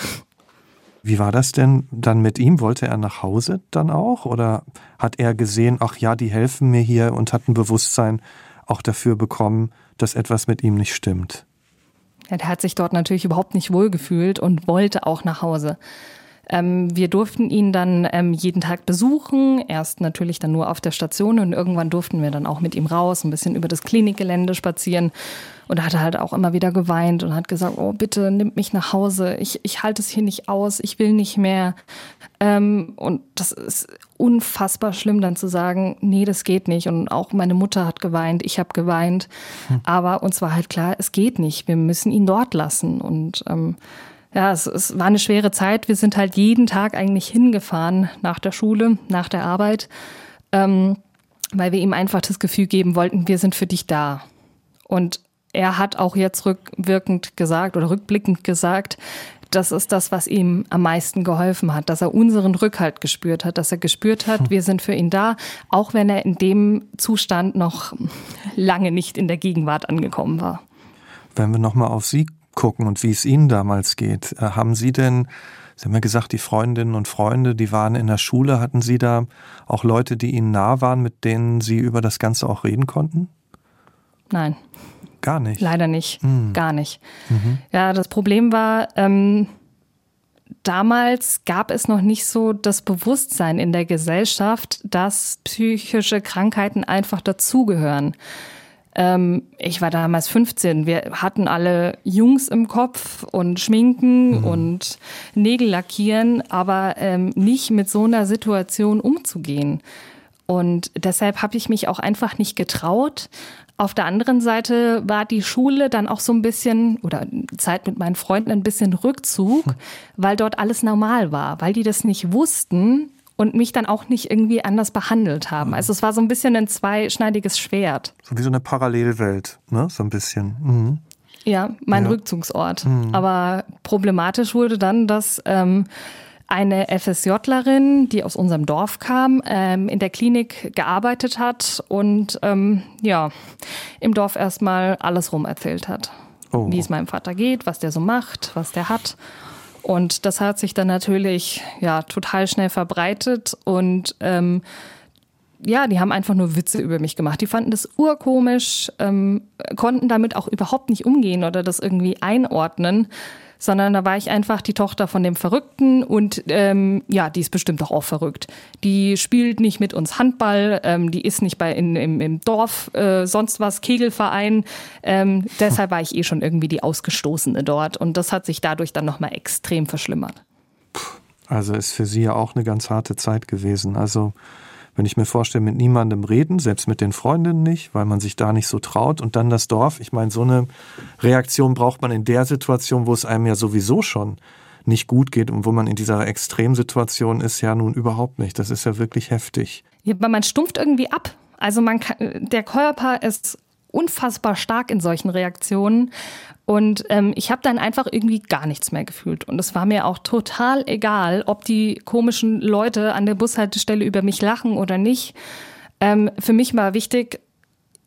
Wie war das denn dann mit ihm? Wollte er nach Hause dann auch? Oder hat er gesehen, ach ja, die helfen mir hier und hat ein Bewusstsein auch dafür bekommen, dass etwas mit ihm nicht stimmt? Der hat sich dort natürlich überhaupt nicht wohlgefühlt und wollte auch nach Hause. Ähm, wir durften ihn dann ähm, jeden Tag besuchen, erst natürlich dann nur auf der Station und irgendwann durften wir dann auch mit ihm raus, ein bisschen über das Klinikgelände spazieren. Und er hat halt auch immer wieder geweint und hat gesagt, oh bitte nimm mich nach Hause, ich, ich halte es hier nicht aus, ich will nicht mehr. Ähm, und das ist unfassbar schlimm dann zu sagen, nee, das geht nicht. Und auch meine Mutter hat geweint, ich habe geweint. Hm. Aber uns war halt klar, es geht nicht, wir müssen ihn dort lassen. Und ähm, ja, es, es war eine schwere Zeit. Wir sind halt jeden Tag eigentlich hingefahren nach der Schule, nach der Arbeit, ähm, weil wir ihm einfach das Gefühl geben wollten, wir sind für dich da. Und er hat auch jetzt rückwirkend gesagt oder rückblickend gesagt, das ist das, was ihm am meisten geholfen hat, dass er unseren Rückhalt gespürt hat, dass er gespürt hat, hm. wir sind für ihn da, auch wenn er in dem Zustand noch lange nicht in der Gegenwart angekommen war. Wenn wir nochmal auf Sie gucken und wie es Ihnen damals geht. Äh, haben Sie denn, Sie haben ja gesagt, die Freundinnen und Freunde, die waren in der Schule, hatten Sie da auch Leute, die Ihnen nah waren, mit denen Sie über das Ganze auch reden konnten? Nein. Gar nicht. Leider nicht. Mhm. Gar nicht. Mhm. Ja, das Problem war, ähm, damals gab es noch nicht so das Bewusstsein in der Gesellschaft, dass psychische Krankheiten einfach dazugehören. Ähm, ich war damals 15. Wir hatten alle Jungs im Kopf und Schminken mhm. und Nägel lackieren, aber ähm, nicht mit so einer Situation umzugehen. Und deshalb habe ich mich auch einfach nicht getraut. Auf der anderen Seite war die Schule dann auch so ein bisschen oder Zeit mit meinen Freunden ein bisschen Rückzug, weil dort alles normal war, weil die das nicht wussten, und mich dann auch nicht irgendwie anders behandelt haben. Also es war so ein bisschen ein zweischneidiges Schwert. So wie so eine Parallelwelt, ne? So ein bisschen. Mhm. Ja, mein ja. Rückzugsort. Mhm. Aber problematisch wurde dann, dass ähm, eine FSJlerin, die aus unserem Dorf kam, ähm, in der Klinik gearbeitet hat und ähm, ja, im Dorf erstmal alles rum erzählt hat. Oh. Wie es meinem Vater geht, was der so macht, was der hat. Und das hat sich dann natürlich ja total schnell verbreitet und ähm, ja, die haben einfach nur Witze über mich gemacht. Die fanden das urkomisch, ähm, konnten damit auch überhaupt nicht umgehen oder das irgendwie einordnen sondern da war ich einfach die Tochter von dem Verrückten und ähm, ja, die ist bestimmt doch auch verrückt. Die spielt nicht mit uns Handball, ähm, die ist nicht bei in, im, im Dorf äh, sonst was, Kegelverein. Ähm, deshalb war ich eh schon irgendwie die Ausgestoßene dort und das hat sich dadurch dann nochmal extrem verschlimmert. Also ist für sie ja auch eine ganz harte Zeit gewesen. Also wenn ich mir vorstelle, mit niemandem reden, selbst mit den Freundinnen nicht, weil man sich da nicht so traut und dann das Dorf. Ich meine, so eine Reaktion braucht man in der Situation, wo es einem ja sowieso schon nicht gut geht und wo man in dieser Extremsituation ist, ja nun überhaupt nicht. Das ist ja wirklich heftig. Ja, man stumpft irgendwie ab. Also man kann, der Körper ist unfassbar stark in solchen Reaktionen. Und ähm, ich habe dann einfach irgendwie gar nichts mehr gefühlt. Und es war mir auch total egal, ob die komischen Leute an der Bushaltestelle über mich lachen oder nicht. Ähm, für mich war wichtig,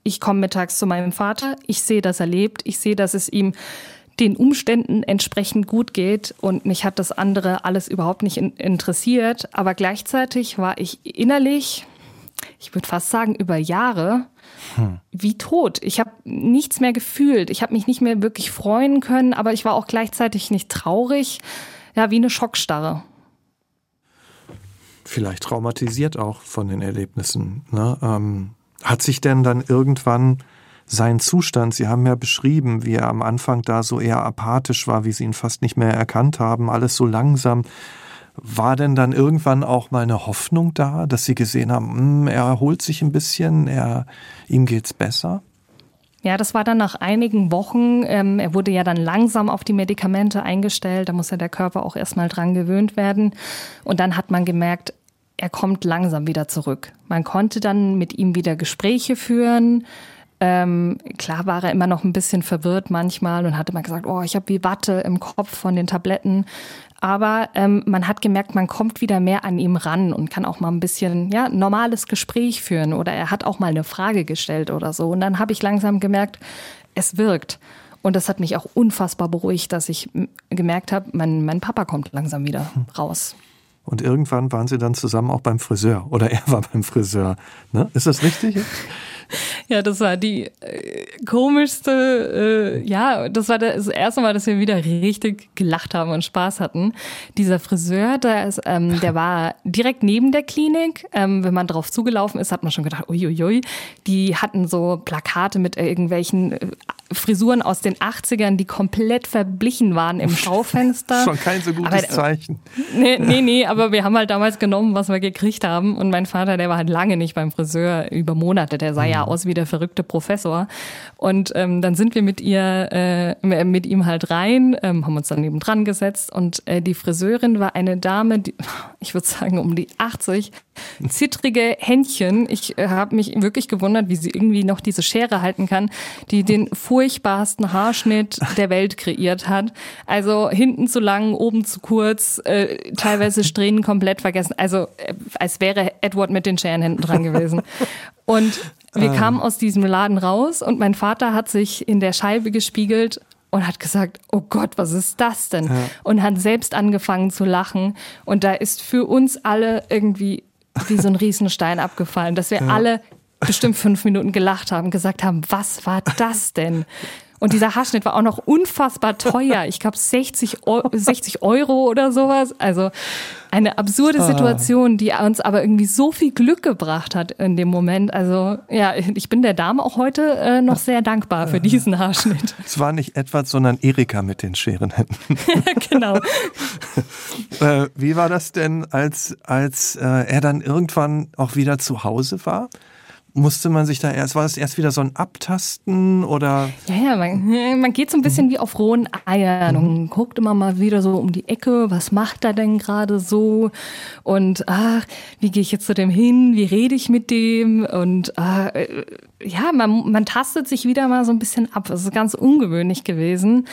ich komme mittags zu meinem Vater, ich sehe, dass er lebt, ich sehe, dass es ihm den Umständen entsprechend gut geht und mich hat das andere alles überhaupt nicht in interessiert. Aber gleichzeitig war ich innerlich, ich würde fast sagen, über Jahre hm. wie tot. Ich habe nichts mehr gefühlt. Ich habe mich nicht mehr wirklich freuen können, aber ich war auch gleichzeitig nicht traurig. Ja, wie eine Schockstarre. Vielleicht traumatisiert auch von den Erlebnissen. Ne? Ähm, hat sich denn dann irgendwann sein Zustand, Sie haben ja beschrieben, wie er am Anfang da so eher apathisch war, wie Sie ihn fast nicht mehr erkannt haben, alles so langsam. War denn dann irgendwann auch mal eine Hoffnung da, dass Sie gesehen haben, hm, er erholt sich ein bisschen, er, ihm geht's besser? Ja, das war dann nach einigen Wochen. Ähm, er wurde ja dann langsam auf die Medikamente eingestellt. Da muss ja der Körper auch erstmal dran gewöhnt werden. Und dann hat man gemerkt, er kommt langsam wieder zurück. Man konnte dann mit ihm wieder Gespräche führen. Ähm, klar war er immer noch ein bisschen verwirrt manchmal und hatte mal gesagt, oh, ich habe wie Watte im Kopf von den Tabletten. Aber ähm, man hat gemerkt, man kommt wieder mehr an ihm ran und kann auch mal ein bisschen ja normales Gespräch führen oder er hat auch mal eine Frage gestellt oder so. Und dann habe ich langsam gemerkt, es wirkt. Und das hat mich auch unfassbar beruhigt, dass ich gemerkt habe, mein, mein Papa kommt langsam wieder raus. Und irgendwann waren sie dann zusammen auch beim Friseur oder er war beim Friseur. Ne? Ist das richtig? Ja, das war die äh, komischste, äh, ja, das war das erste Mal, dass wir wieder richtig gelacht haben und Spaß hatten. Dieser Friseur, der, ist, ähm, der war direkt neben der Klinik. Ähm, wenn man drauf zugelaufen ist, hat man schon gedacht, uiuiui. Die hatten so Plakate mit irgendwelchen äh, Frisuren aus den 80ern, die komplett verblichen waren im Schaufenster. Schon kein so gutes aber, Zeichen. Nee, nee, nee, aber wir haben halt damals genommen, was wir gekriegt haben. Und mein Vater, der war halt lange nicht beim Friseur, über Monate. Der sah mhm. ja aus wie der verrückte Professor. Und ähm, dann sind wir mit ihr, äh, mit ihm halt rein, ähm, haben uns dann neben dran gesetzt. Und äh, die Friseurin war eine Dame, die, ich würde sagen um die 80, zittrige Händchen. Ich äh, habe mich wirklich gewundert, wie sie irgendwie noch diese Schere halten kann, die den furchtbarsten Haarschnitt der Welt kreiert hat. Also hinten zu lang, oben zu kurz, äh, teilweise Strähnen komplett vergessen. Also äh, als wäre Edward mit den Scheren hinten dran gewesen. Und wir ah. kamen aus diesem Laden raus und mein Vater hat sich in der Scheibe gespiegelt und hat gesagt, oh Gott, was ist das denn? Ja. Und hat selbst angefangen zu lachen. Und da ist für uns alle irgendwie wie so ein Riesenstein abgefallen, dass wir ja. alle bestimmt fünf Minuten gelacht haben, gesagt haben, was war das denn? Und dieser Haarschnitt war auch noch unfassbar teuer. Ich glaube 60, Euro, 60 Euro oder sowas. Also eine absurde ah. Situation, die uns aber irgendwie so viel Glück gebracht hat in dem Moment. Also ja, ich bin der Dame auch heute äh, noch sehr dankbar für diesen Haarschnitt. Es war nicht Edward, sondern Erika mit den Scherenhänden. genau. äh, wie war das denn, als, als äh, er dann irgendwann auch wieder zu Hause war? Musste man sich da erst, war es erst wieder so ein Abtasten oder? Ja, ja, man, man geht so ein bisschen mhm. wie auf rohen Eiern mhm. und guckt immer mal wieder so um die Ecke, was macht er denn gerade so? Und ach, wie gehe ich jetzt zu dem hin? Wie rede ich mit dem? Und ah, äh, ja, man, man tastet sich wieder mal so ein bisschen ab. Es ist ganz ungewöhnlich gewesen.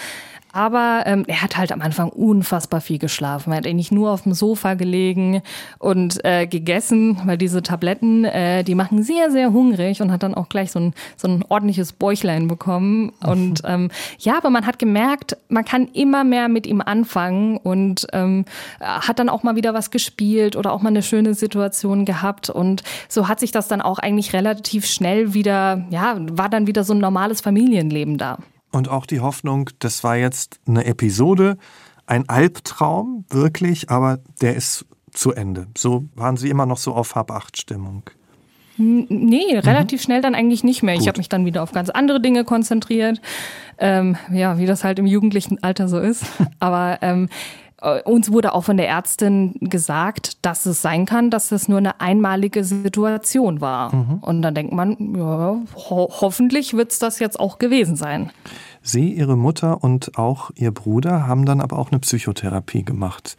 Aber ähm, er hat halt am Anfang unfassbar viel geschlafen. Er hat eigentlich nur auf dem Sofa gelegen und äh, gegessen, weil diese Tabletten, äh, die machen sehr, sehr hungrig und hat dann auch gleich so ein, so ein ordentliches Bäuchlein bekommen. Mhm. Und ähm, ja, aber man hat gemerkt, man kann immer mehr mit ihm anfangen und ähm, hat dann auch mal wieder was gespielt oder auch mal eine schöne Situation gehabt. Und so hat sich das dann auch eigentlich relativ schnell wieder, ja, war dann wieder so ein normales Familienleben da und auch die Hoffnung, das war jetzt eine Episode, ein Albtraum, wirklich, aber der ist zu Ende. So waren Sie immer noch so auf Hab-Acht-Stimmung. Nee, relativ mhm. schnell dann eigentlich nicht mehr. Gut. Ich habe mich dann wieder auf ganz andere Dinge konzentriert. Ähm, ja, wie das halt im jugendlichen Alter so ist. Aber ähm, äh, uns wurde auch von der Ärztin gesagt, dass es sein kann, dass das nur eine einmalige Situation war. Mhm. Und dann denkt man, ja, ho hoffentlich wird es das jetzt auch gewesen sein. Sie, Ihre Mutter und auch Ihr Bruder haben dann aber auch eine Psychotherapie gemacht.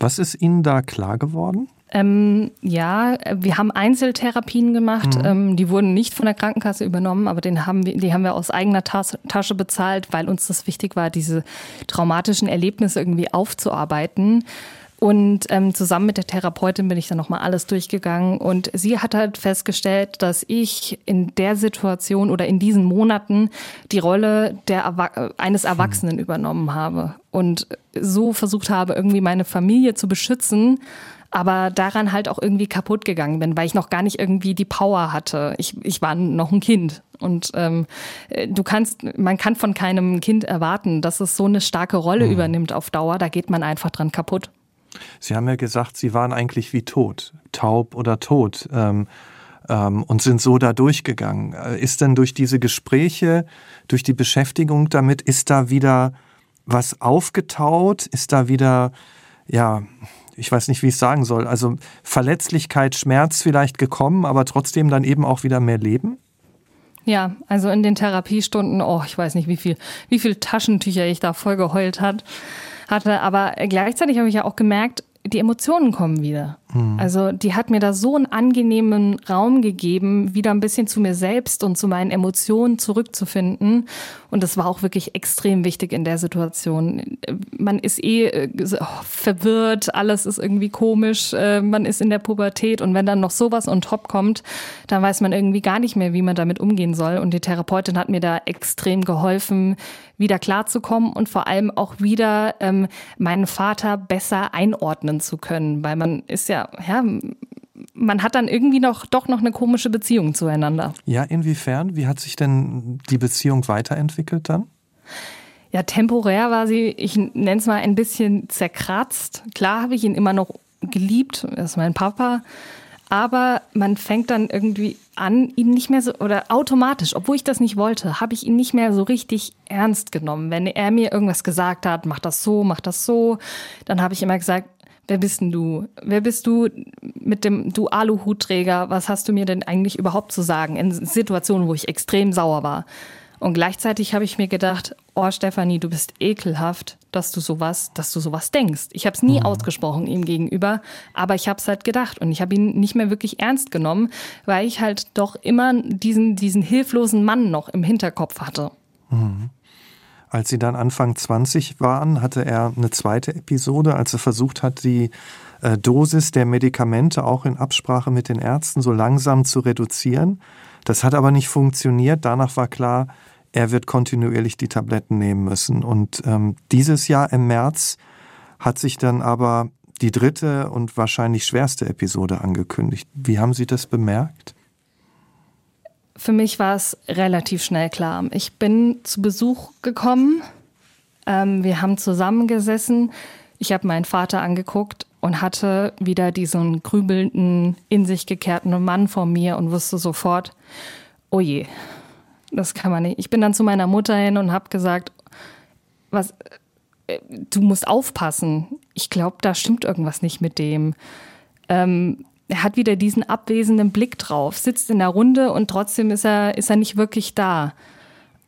Was ist Ihnen da klar geworden? Ähm, ja, wir haben Einzeltherapien gemacht. Mhm. Ähm, die wurden nicht von der Krankenkasse übernommen, aber den haben wir, die haben wir aus eigener Tasche bezahlt, weil uns das wichtig war, diese traumatischen Erlebnisse irgendwie aufzuarbeiten. Und ähm, zusammen mit der Therapeutin bin ich dann nochmal alles durchgegangen. Und sie hat halt festgestellt, dass ich in der Situation oder in diesen Monaten die Rolle der, eines Erwachsenen mhm. übernommen habe. Und so versucht habe, irgendwie meine Familie zu beschützen aber daran halt auch irgendwie kaputt gegangen bin, weil ich noch gar nicht irgendwie die Power hatte. Ich, ich war noch ein Kind. Und ähm, du kannst, man kann von keinem Kind erwarten, dass es so eine starke Rolle mhm. übernimmt auf Dauer. Da geht man einfach dran kaputt. Sie haben ja gesagt, Sie waren eigentlich wie tot, taub oder tot. Ähm, ähm, und sind so da durchgegangen. Äh, ist denn durch diese Gespräche, durch die Beschäftigung damit, ist da wieder was aufgetaut? Ist da wieder, ja, ich weiß nicht, wie ich es sagen soll, also Verletzlichkeit, Schmerz vielleicht gekommen, aber trotzdem dann eben auch wieder mehr Leben? Ja, also in den Therapiestunden, oh, ich weiß nicht, wie viel, wie viel Taschentücher ich da voll geheult hat, hatte. Aber gleichzeitig habe ich ja auch gemerkt, die Emotionen kommen wieder. Mhm. Also die hat mir da so einen angenehmen Raum gegeben, wieder ein bisschen zu mir selbst und zu meinen Emotionen zurückzufinden. Und das war auch wirklich extrem wichtig in der Situation. Man ist eh äh, oh, verwirrt, alles ist irgendwie komisch, äh, man ist in der Pubertät und wenn dann noch sowas on top kommt, dann weiß man irgendwie gar nicht mehr, wie man damit umgehen soll. Und die Therapeutin hat mir da extrem geholfen, wieder klarzukommen und vor allem auch wieder ähm, meinen Vater besser einordnen zu können, weil man ist ja, ja, man hat dann irgendwie noch doch noch eine komische Beziehung zueinander. Ja, inwiefern? Wie hat sich denn die Beziehung weiterentwickelt dann? Ja, temporär war sie, ich nenne es mal ein bisschen zerkratzt. Klar habe ich ihn immer noch geliebt, er ist mein Papa, aber man fängt dann irgendwie an, ihn nicht mehr so, oder automatisch, obwohl ich das nicht wollte, habe ich ihn nicht mehr so richtig ernst genommen. Wenn er mir irgendwas gesagt hat, mach das so, mach das so, dann habe ich immer gesagt, wer bist denn du? Wer bist du mit dem du Aluhutträger? Was hast du mir denn eigentlich überhaupt zu sagen? In Situationen, wo ich extrem sauer war. Und gleichzeitig habe ich mir gedacht, oh Stefanie, du bist ekelhaft, dass du sowas, dass du sowas denkst. Ich habe es nie mhm. ausgesprochen ihm gegenüber, aber ich habe es halt gedacht und ich habe ihn nicht mehr wirklich ernst genommen, weil ich halt doch immer diesen diesen hilflosen Mann noch im Hinterkopf hatte. Mhm. Als sie dann Anfang 20 waren, hatte er eine zweite Episode, als er versucht hat, die äh, Dosis der Medikamente auch in Absprache mit den Ärzten so langsam zu reduzieren. Das hat aber nicht funktioniert. Danach war klar, er wird kontinuierlich die Tabletten nehmen müssen. Und ähm, dieses Jahr im März hat sich dann aber die dritte und wahrscheinlich schwerste Episode angekündigt. Wie haben Sie das bemerkt? Für mich war es relativ schnell klar. Ich bin zu Besuch gekommen. Ähm, wir haben zusammengesessen. Ich habe meinen Vater angeguckt und hatte wieder diesen grübelnden, in sich gekehrten Mann vor mir und wusste sofort, oh je, das kann man nicht. Ich bin dann zu meiner Mutter hin und habe gesagt, was, äh, du musst aufpassen. Ich glaube, da stimmt irgendwas nicht mit dem. Ähm, er hat wieder diesen abwesenden Blick drauf, sitzt in der Runde und trotzdem ist er, ist er nicht wirklich da.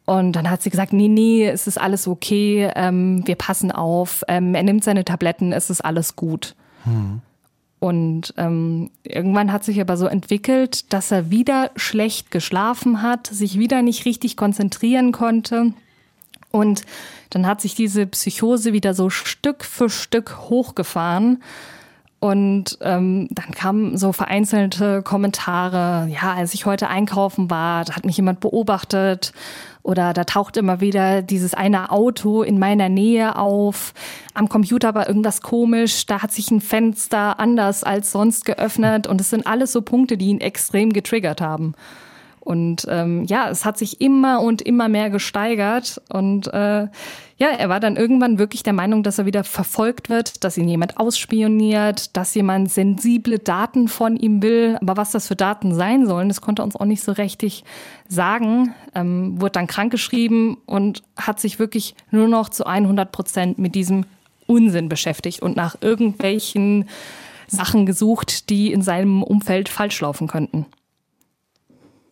Und dann hat sie gesagt, nee, nee, es ist alles okay, ähm, wir passen auf, ähm, er nimmt seine Tabletten, es ist alles gut. Hm. Und ähm, irgendwann hat sich aber so entwickelt, dass er wieder schlecht geschlafen hat, sich wieder nicht richtig konzentrieren konnte. Und dann hat sich diese Psychose wieder so Stück für Stück hochgefahren. Und ähm, dann kamen so vereinzelte Kommentare, ja, als ich heute einkaufen war, da hat mich jemand beobachtet oder da taucht immer wieder dieses eine Auto in meiner Nähe auf. Am Computer war irgendwas komisch, da hat sich ein Fenster anders als sonst geöffnet und es sind alles so Punkte, die ihn extrem getriggert haben. Und ähm, ja, es hat sich immer und immer mehr gesteigert. Und äh, ja, er war dann irgendwann wirklich der Meinung, dass er wieder verfolgt wird, dass ihn jemand ausspioniert, dass jemand sensible Daten von ihm will. Aber was das für Daten sein sollen, das konnte er uns auch nicht so richtig sagen. Ähm, wurde dann krankgeschrieben und hat sich wirklich nur noch zu 100 Prozent mit diesem Unsinn beschäftigt und nach irgendwelchen Sachen gesucht, die in seinem Umfeld falsch laufen könnten.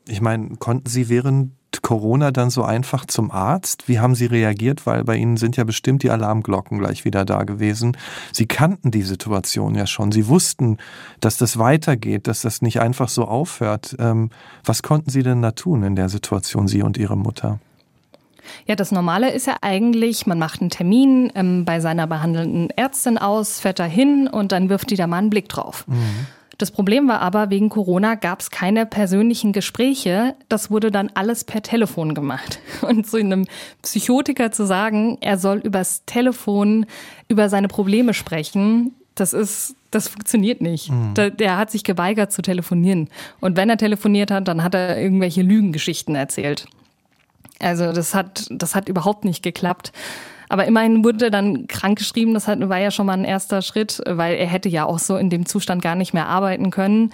Ich meine, konnten Sie während Corona dann so einfach zum Arzt? Wie haben Sie reagiert? Weil bei Ihnen sind ja bestimmt die Alarmglocken gleich wieder da gewesen. Sie kannten die Situation ja schon. Sie wussten, dass das weitergeht, dass das nicht einfach so aufhört. Ähm, was konnten Sie denn da tun in der Situation, Sie und Ihre Mutter? Ja, das Normale ist ja eigentlich, man macht einen Termin ähm, bei seiner behandelnden Ärztin aus, fährt da hin und dann wirft die da mal einen Blick drauf. Mhm. Das Problem war aber, wegen Corona gab es keine persönlichen Gespräche. Das wurde dann alles per Telefon gemacht. Und zu einem Psychotiker zu sagen, er soll übers Telefon über seine Probleme sprechen, das ist, das funktioniert nicht. Mhm. Der, der, hat sich geweigert zu telefonieren. Und wenn er telefoniert hat, dann hat er irgendwelche Lügengeschichten erzählt. Also das hat, das hat überhaupt nicht geklappt. Aber immerhin wurde er dann krankgeschrieben. Das war ja schon mal ein erster Schritt, weil er hätte ja auch so in dem Zustand gar nicht mehr arbeiten können.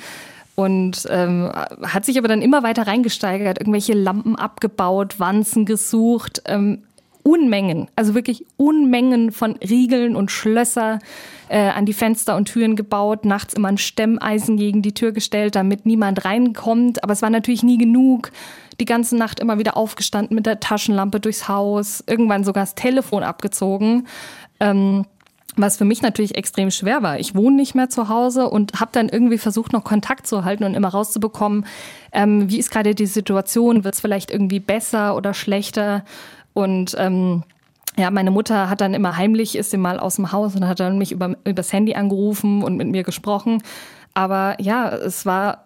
Und ähm, hat sich aber dann immer weiter reingesteigert, irgendwelche Lampen abgebaut, Wanzen gesucht, ähm, Unmengen, also wirklich Unmengen von Riegeln und Schlösser äh, an die Fenster und Türen gebaut, nachts immer ein Stemmeisen gegen die Tür gestellt, damit niemand reinkommt. Aber es war natürlich nie genug die ganze Nacht immer wieder aufgestanden mit der Taschenlampe durchs Haus, irgendwann sogar das Telefon abgezogen. Ähm, was für mich natürlich extrem schwer war. Ich wohne nicht mehr zu Hause und habe dann irgendwie versucht, noch Kontakt zu halten und immer rauszubekommen, ähm, wie ist gerade die Situation, wird es vielleicht irgendwie besser oder schlechter. Und ähm, ja, meine Mutter hat dann immer heimlich, ist sie mal aus dem Haus und hat dann mich über, übers Handy angerufen und mit mir gesprochen. Aber ja, es war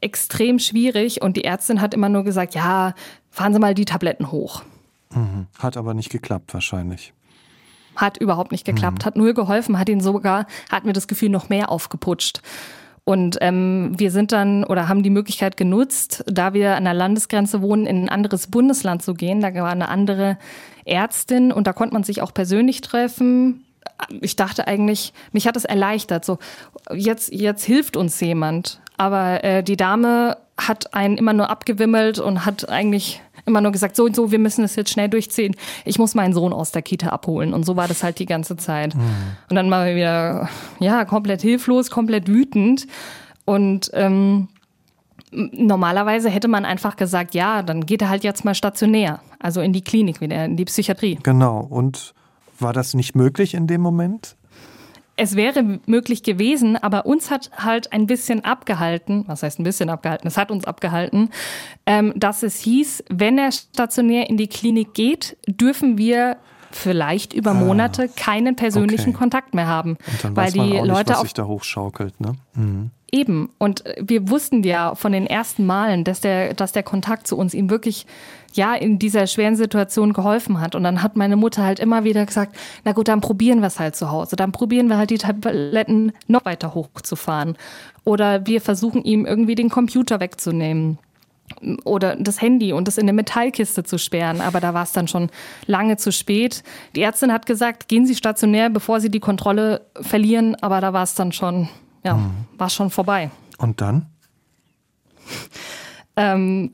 extrem schwierig und die Ärztin hat immer nur gesagt, ja, fahren Sie mal die Tabletten hoch. Mhm. Hat aber nicht geklappt wahrscheinlich. Hat überhaupt nicht geklappt, mhm. hat nur geholfen, hat ihn sogar, hat mir das Gefühl noch mehr aufgeputscht. Und ähm, wir sind dann oder haben die Möglichkeit genutzt, da wir an der Landesgrenze wohnen, in ein anderes Bundesland zu gehen. Da war eine andere Ärztin und da konnte man sich auch persönlich treffen. Ich dachte eigentlich, mich hat es erleichtert. So, jetzt, jetzt hilft uns jemand. Aber äh, die Dame hat einen immer nur abgewimmelt und hat eigentlich immer nur gesagt, so und so, wir müssen das jetzt schnell durchziehen. Ich muss meinen Sohn aus der Kita abholen. Und so war das halt die ganze Zeit. Mhm. Und dann waren wir wieder, ja, komplett hilflos, komplett wütend. Und ähm, normalerweise hätte man einfach gesagt, ja, dann geht er halt jetzt mal stationär, also in die Klinik wieder, in die Psychiatrie. Genau. Und war das nicht möglich in dem Moment? Es wäre möglich gewesen, aber uns hat halt ein bisschen abgehalten, was heißt ein bisschen abgehalten, es hat uns abgehalten, ähm, dass es hieß, wenn er stationär in die Klinik geht, dürfen wir vielleicht über ah. Monate ah, keinen persönlichen okay. Kontakt mehr haben. Und dann weil weiß man die auch nicht, Leute was sich da hochschaukelt, ne? Mhm. Eben. Und wir wussten ja von den ersten Malen, dass der, dass der Kontakt zu uns ihm wirklich ja in dieser schweren Situation geholfen hat. Und dann hat meine Mutter halt immer wieder gesagt, na gut, dann probieren wir es halt zu Hause. Dann probieren wir halt die Tabletten noch weiter hochzufahren. Oder wir versuchen ihm irgendwie den Computer wegzunehmen oder das Handy und das in eine Metallkiste zu sperren. Aber da war es dann schon lange zu spät. Die Ärztin hat gesagt, gehen Sie stationär, bevor Sie die Kontrolle verlieren. Aber da war es dann schon, ja, mhm. war schon vorbei. Und dann? ähm,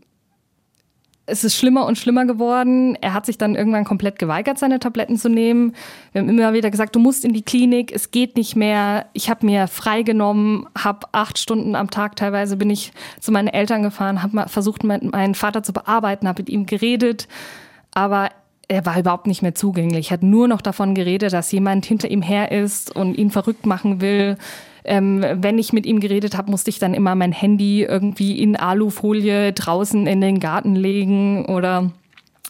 es ist schlimmer und schlimmer geworden. Er hat sich dann irgendwann komplett geweigert, seine Tabletten zu nehmen. Wir haben immer wieder gesagt, du musst in die Klinik, es geht nicht mehr. Ich habe mir freigenommen, habe acht Stunden am Tag teilweise bin ich zu meinen Eltern gefahren, habe versucht, meinen Vater zu bearbeiten, habe mit ihm geredet, aber er war überhaupt nicht mehr zugänglich. Er hat nur noch davon geredet, dass jemand hinter ihm her ist und ihn verrückt machen will. Ähm, wenn ich mit ihm geredet habe, musste ich dann immer mein Handy irgendwie in Alufolie draußen in den Garten legen oder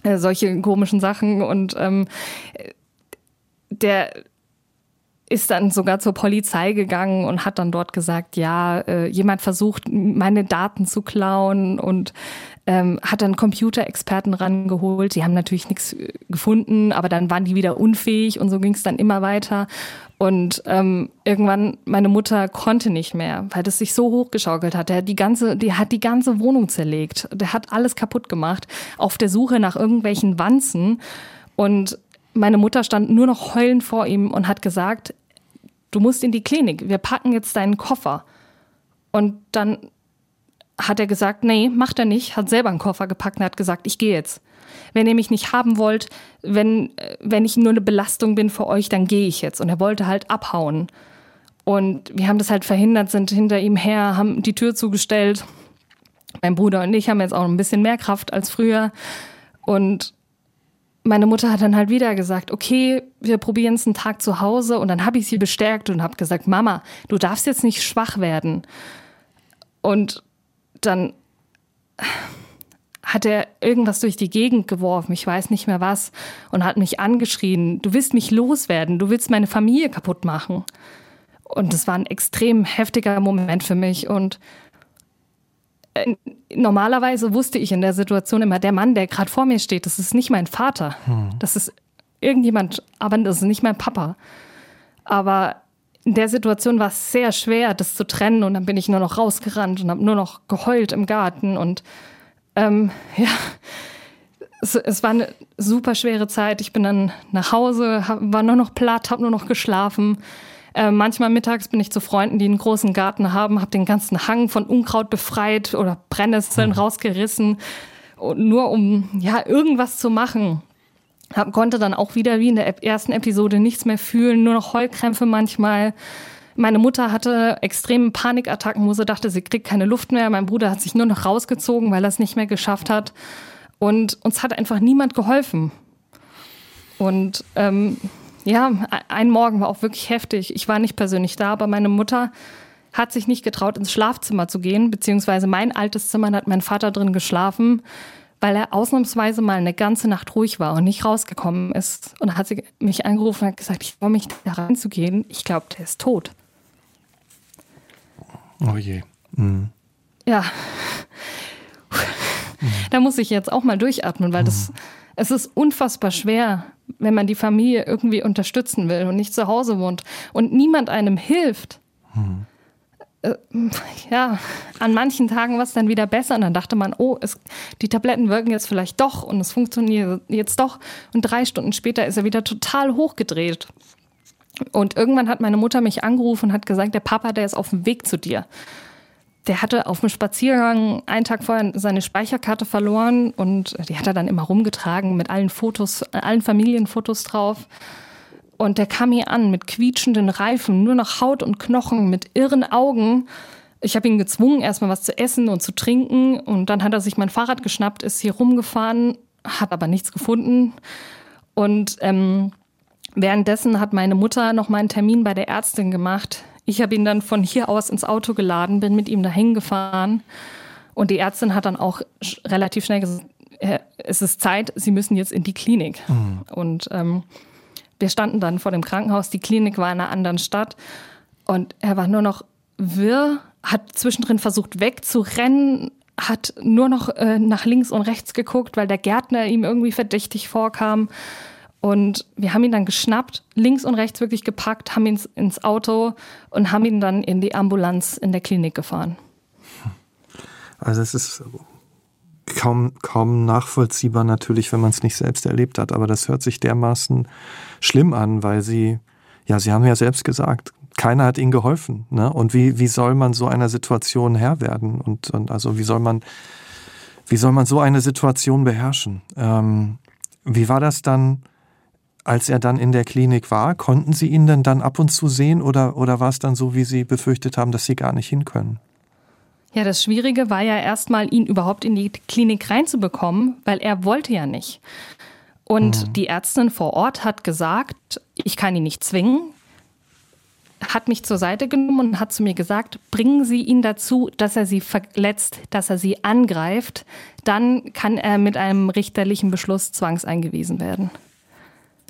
äh, solche komischen Sachen. Und ähm, der ist dann sogar zur Polizei gegangen und hat dann dort gesagt, ja, äh, jemand versucht, meine Daten zu klauen und ähm, hat dann Computerexperten rangeholt. Die haben natürlich nichts äh, gefunden, aber dann waren die wieder unfähig und so ging es dann immer weiter. Und ähm, irgendwann, meine Mutter konnte nicht mehr, weil das sich so hochgeschaukelt hat. Der hat die ganze, die hat die ganze Wohnung zerlegt. Der hat alles kaputt gemacht, auf der Suche nach irgendwelchen Wanzen. Und meine Mutter stand nur noch heulend vor ihm und hat gesagt, du musst in die Klinik, wir packen jetzt deinen Koffer. Und dann hat er gesagt, nee, macht er nicht, hat selber einen Koffer gepackt und hat gesagt, ich gehe jetzt. Wenn ihr mich nicht haben wollt, wenn, äh, wenn ich nur eine Belastung bin für euch, dann gehe ich jetzt. Und er wollte halt abhauen. Und wir haben das halt verhindert, sind hinter ihm her, haben die Tür zugestellt. Mein Bruder und ich haben jetzt auch ein bisschen mehr Kraft als früher. Und meine Mutter hat dann halt wieder gesagt, okay, wir probieren es einen Tag zu Hause. Und dann habe ich sie bestärkt und habe gesagt, Mama, du darfst jetzt nicht schwach werden. Und dann hat er irgendwas durch die Gegend geworfen, ich weiß nicht mehr was, und hat mich angeschrien, du willst mich loswerden, du willst meine Familie kaputt machen. Und das war ein extrem heftiger Moment für mich. Und äh, normalerweise wusste ich in der Situation immer, der Mann, der gerade vor mir steht, das ist nicht mein Vater. Hm. Das ist irgendjemand, aber das ist nicht mein Papa. Aber in der Situation war es sehr schwer, das zu trennen. Und dann bin ich nur noch rausgerannt und habe nur noch geheult im Garten und ähm, ja, es, es, war eine super schwere Zeit. Ich bin dann nach Hause, hab, war nur noch platt, habe nur noch geschlafen. Äh, manchmal mittags bin ich zu Freunden, die einen großen Garten haben, habe den ganzen Hang von Unkraut befreit oder Brennnesseln mhm. rausgerissen, nur um ja irgendwas zu machen. Hab, konnte dann auch wieder wie in der ersten Episode nichts mehr fühlen, nur noch Heulkrämpfe manchmal. Meine Mutter hatte extreme Panikattacken, wo sie dachte, sie kriegt keine Luft mehr. Mein Bruder hat sich nur noch rausgezogen, weil er es nicht mehr geschafft hat. Und uns hat einfach niemand geholfen. Und ähm, ja, ein Morgen war auch wirklich heftig. Ich war nicht persönlich da, aber meine Mutter hat sich nicht getraut, ins Schlafzimmer zu gehen, beziehungsweise mein altes Zimmer da hat mein Vater drin geschlafen, weil er ausnahmsweise mal eine ganze Nacht ruhig war und nicht rausgekommen ist. Und da hat sie mich angerufen und hat gesagt, ich freue mich da reinzugehen. Ich glaube, der ist tot. Oh je. Mhm. Ja. Da muss ich jetzt auch mal durchatmen, weil das, es ist unfassbar schwer, wenn man die Familie irgendwie unterstützen will und nicht zu Hause wohnt und niemand einem hilft. Mhm. Ja, an manchen Tagen war es dann wieder besser und dann dachte man, oh, es, die Tabletten wirken jetzt vielleicht doch und es funktioniert jetzt doch. Und drei Stunden später ist er wieder total hochgedreht. Und irgendwann hat meine Mutter mich angerufen und hat gesagt, der Papa, der ist auf dem Weg zu dir. Der hatte auf dem Spaziergang einen Tag vorher seine Speicherkarte verloren und die hat er dann immer rumgetragen mit allen Fotos, allen Familienfotos drauf. Und der kam hier an mit quietschenden Reifen, nur noch Haut und Knochen, mit irren Augen. Ich habe ihn gezwungen, erstmal was zu essen und zu trinken. Und dann hat er sich mein Fahrrad geschnappt, ist hier rumgefahren, hat aber nichts gefunden. Und ähm, Währenddessen hat meine Mutter noch mal einen Termin bei der Ärztin gemacht. Ich habe ihn dann von hier aus ins Auto geladen, bin mit ihm dahin gefahren. Und die Ärztin hat dann auch relativ schnell gesagt, es ist Zeit, Sie müssen jetzt in die Klinik. Mhm. Und ähm, wir standen dann vor dem Krankenhaus. Die Klinik war in einer anderen Stadt. Und er war nur noch wirr, hat zwischendrin versucht wegzurennen, hat nur noch äh, nach links und rechts geguckt, weil der Gärtner ihm irgendwie verdächtig vorkam. Und wir haben ihn dann geschnappt, links und rechts wirklich gepackt, haben ihn ins Auto und haben ihn dann in die Ambulanz in der Klinik gefahren. Also es ist kaum, kaum nachvollziehbar natürlich, wenn man es nicht selbst erlebt hat. Aber das hört sich dermaßen schlimm an, weil sie, ja, sie haben ja selbst gesagt, keiner hat ihnen geholfen. Ne? Und wie, wie soll man so einer Situation Herr werden? Und, und also wie soll man Wie soll man so eine Situation beherrschen? Ähm, wie war das dann, als er dann in der Klinik war? Konnten Sie ihn denn dann ab und zu sehen oder, oder war es dann so, wie Sie befürchtet haben, dass Sie gar nicht hin können? Ja, das Schwierige war ja erstmal, ihn überhaupt in die Klinik reinzubekommen, weil er wollte ja nicht. Und mhm. die Ärztin vor Ort hat gesagt, ich kann ihn nicht zwingen, hat mich zur Seite genommen und hat zu mir gesagt, bringen Sie ihn dazu, dass er Sie verletzt, dass er Sie angreift, dann kann er mit einem richterlichen Beschluss zwangseingewiesen werden.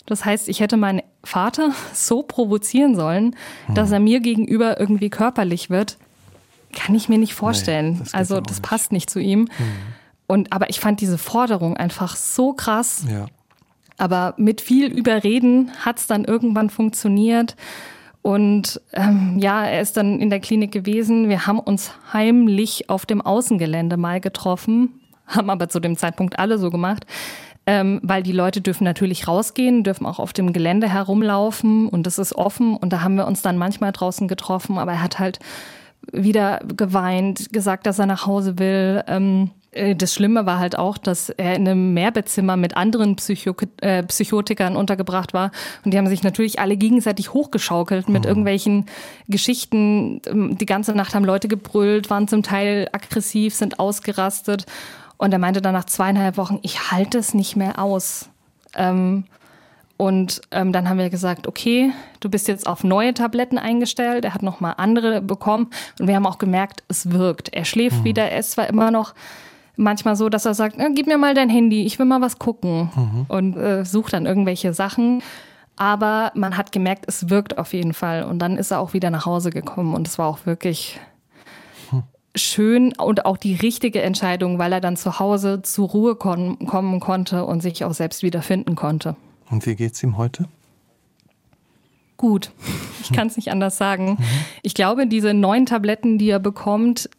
Das heißt, ich hätte meinen Vater so provozieren sollen, dass er mir gegenüber irgendwie körperlich wird. Kann ich mir nicht vorstellen. Nee, das also das nicht. passt nicht zu ihm. Mhm. Und aber ich fand diese Forderung einfach so krass. Ja. Aber mit viel Überreden hat es dann irgendwann funktioniert. Und ähm, ja, er ist dann in der Klinik gewesen. Wir haben uns heimlich auf dem Außengelände mal getroffen, haben aber zu dem Zeitpunkt alle so gemacht, ähm, weil die Leute dürfen natürlich rausgehen, dürfen auch auf dem Gelände herumlaufen und es ist offen. Und da haben wir uns dann manchmal draußen getroffen, aber er hat halt wieder geweint, gesagt, dass er nach Hause will. Ähm, äh, das Schlimme war halt auch, dass er in einem Mehrbettzimmer mit anderen Psycho äh, Psychotikern untergebracht war. Und die haben sich natürlich alle gegenseitig hochgeschaukelt mit mhm. irgendwelchen Geschichten. Ähm, die ganze Nacht haben Leute gebrüllt, waren zum Teil aggressiv, sind ausgerastet. Und er meinte dann nach zweieinhalb Wochen, ich halte es nicht mehr aus. Ähm, und ähm, dann haben wir gesagt, okay, du bist jetzt auf neue Tabletten eingestellt. Er hat noch mal andere bekommen und wir haben auch gemerkt, es wirkt. Er schläft mhm. wieder. Er ist zwar immer noch manchmal so, dass er sagt, gib mir mal dein Handy, ich will mal was gucken mhm. und äh, sucht dann irgendwelche Sachen. Aber man hat gemerkt, es wirkt auf jeden Fall. Und dann ist er auch wieder nach Hause gekommen und es war auch wirklich hm. schön und auch die richtige Entscheidung, weil er dann zu Hause zur Ruhe kommen konnte und sich auch selbst wiederfinden konnte. Und wie geht's ihm heute? Gut, ich kann es nicht anders sagen. Mhm. Ich glaube, diese neuen Tabletten, die er bekommt,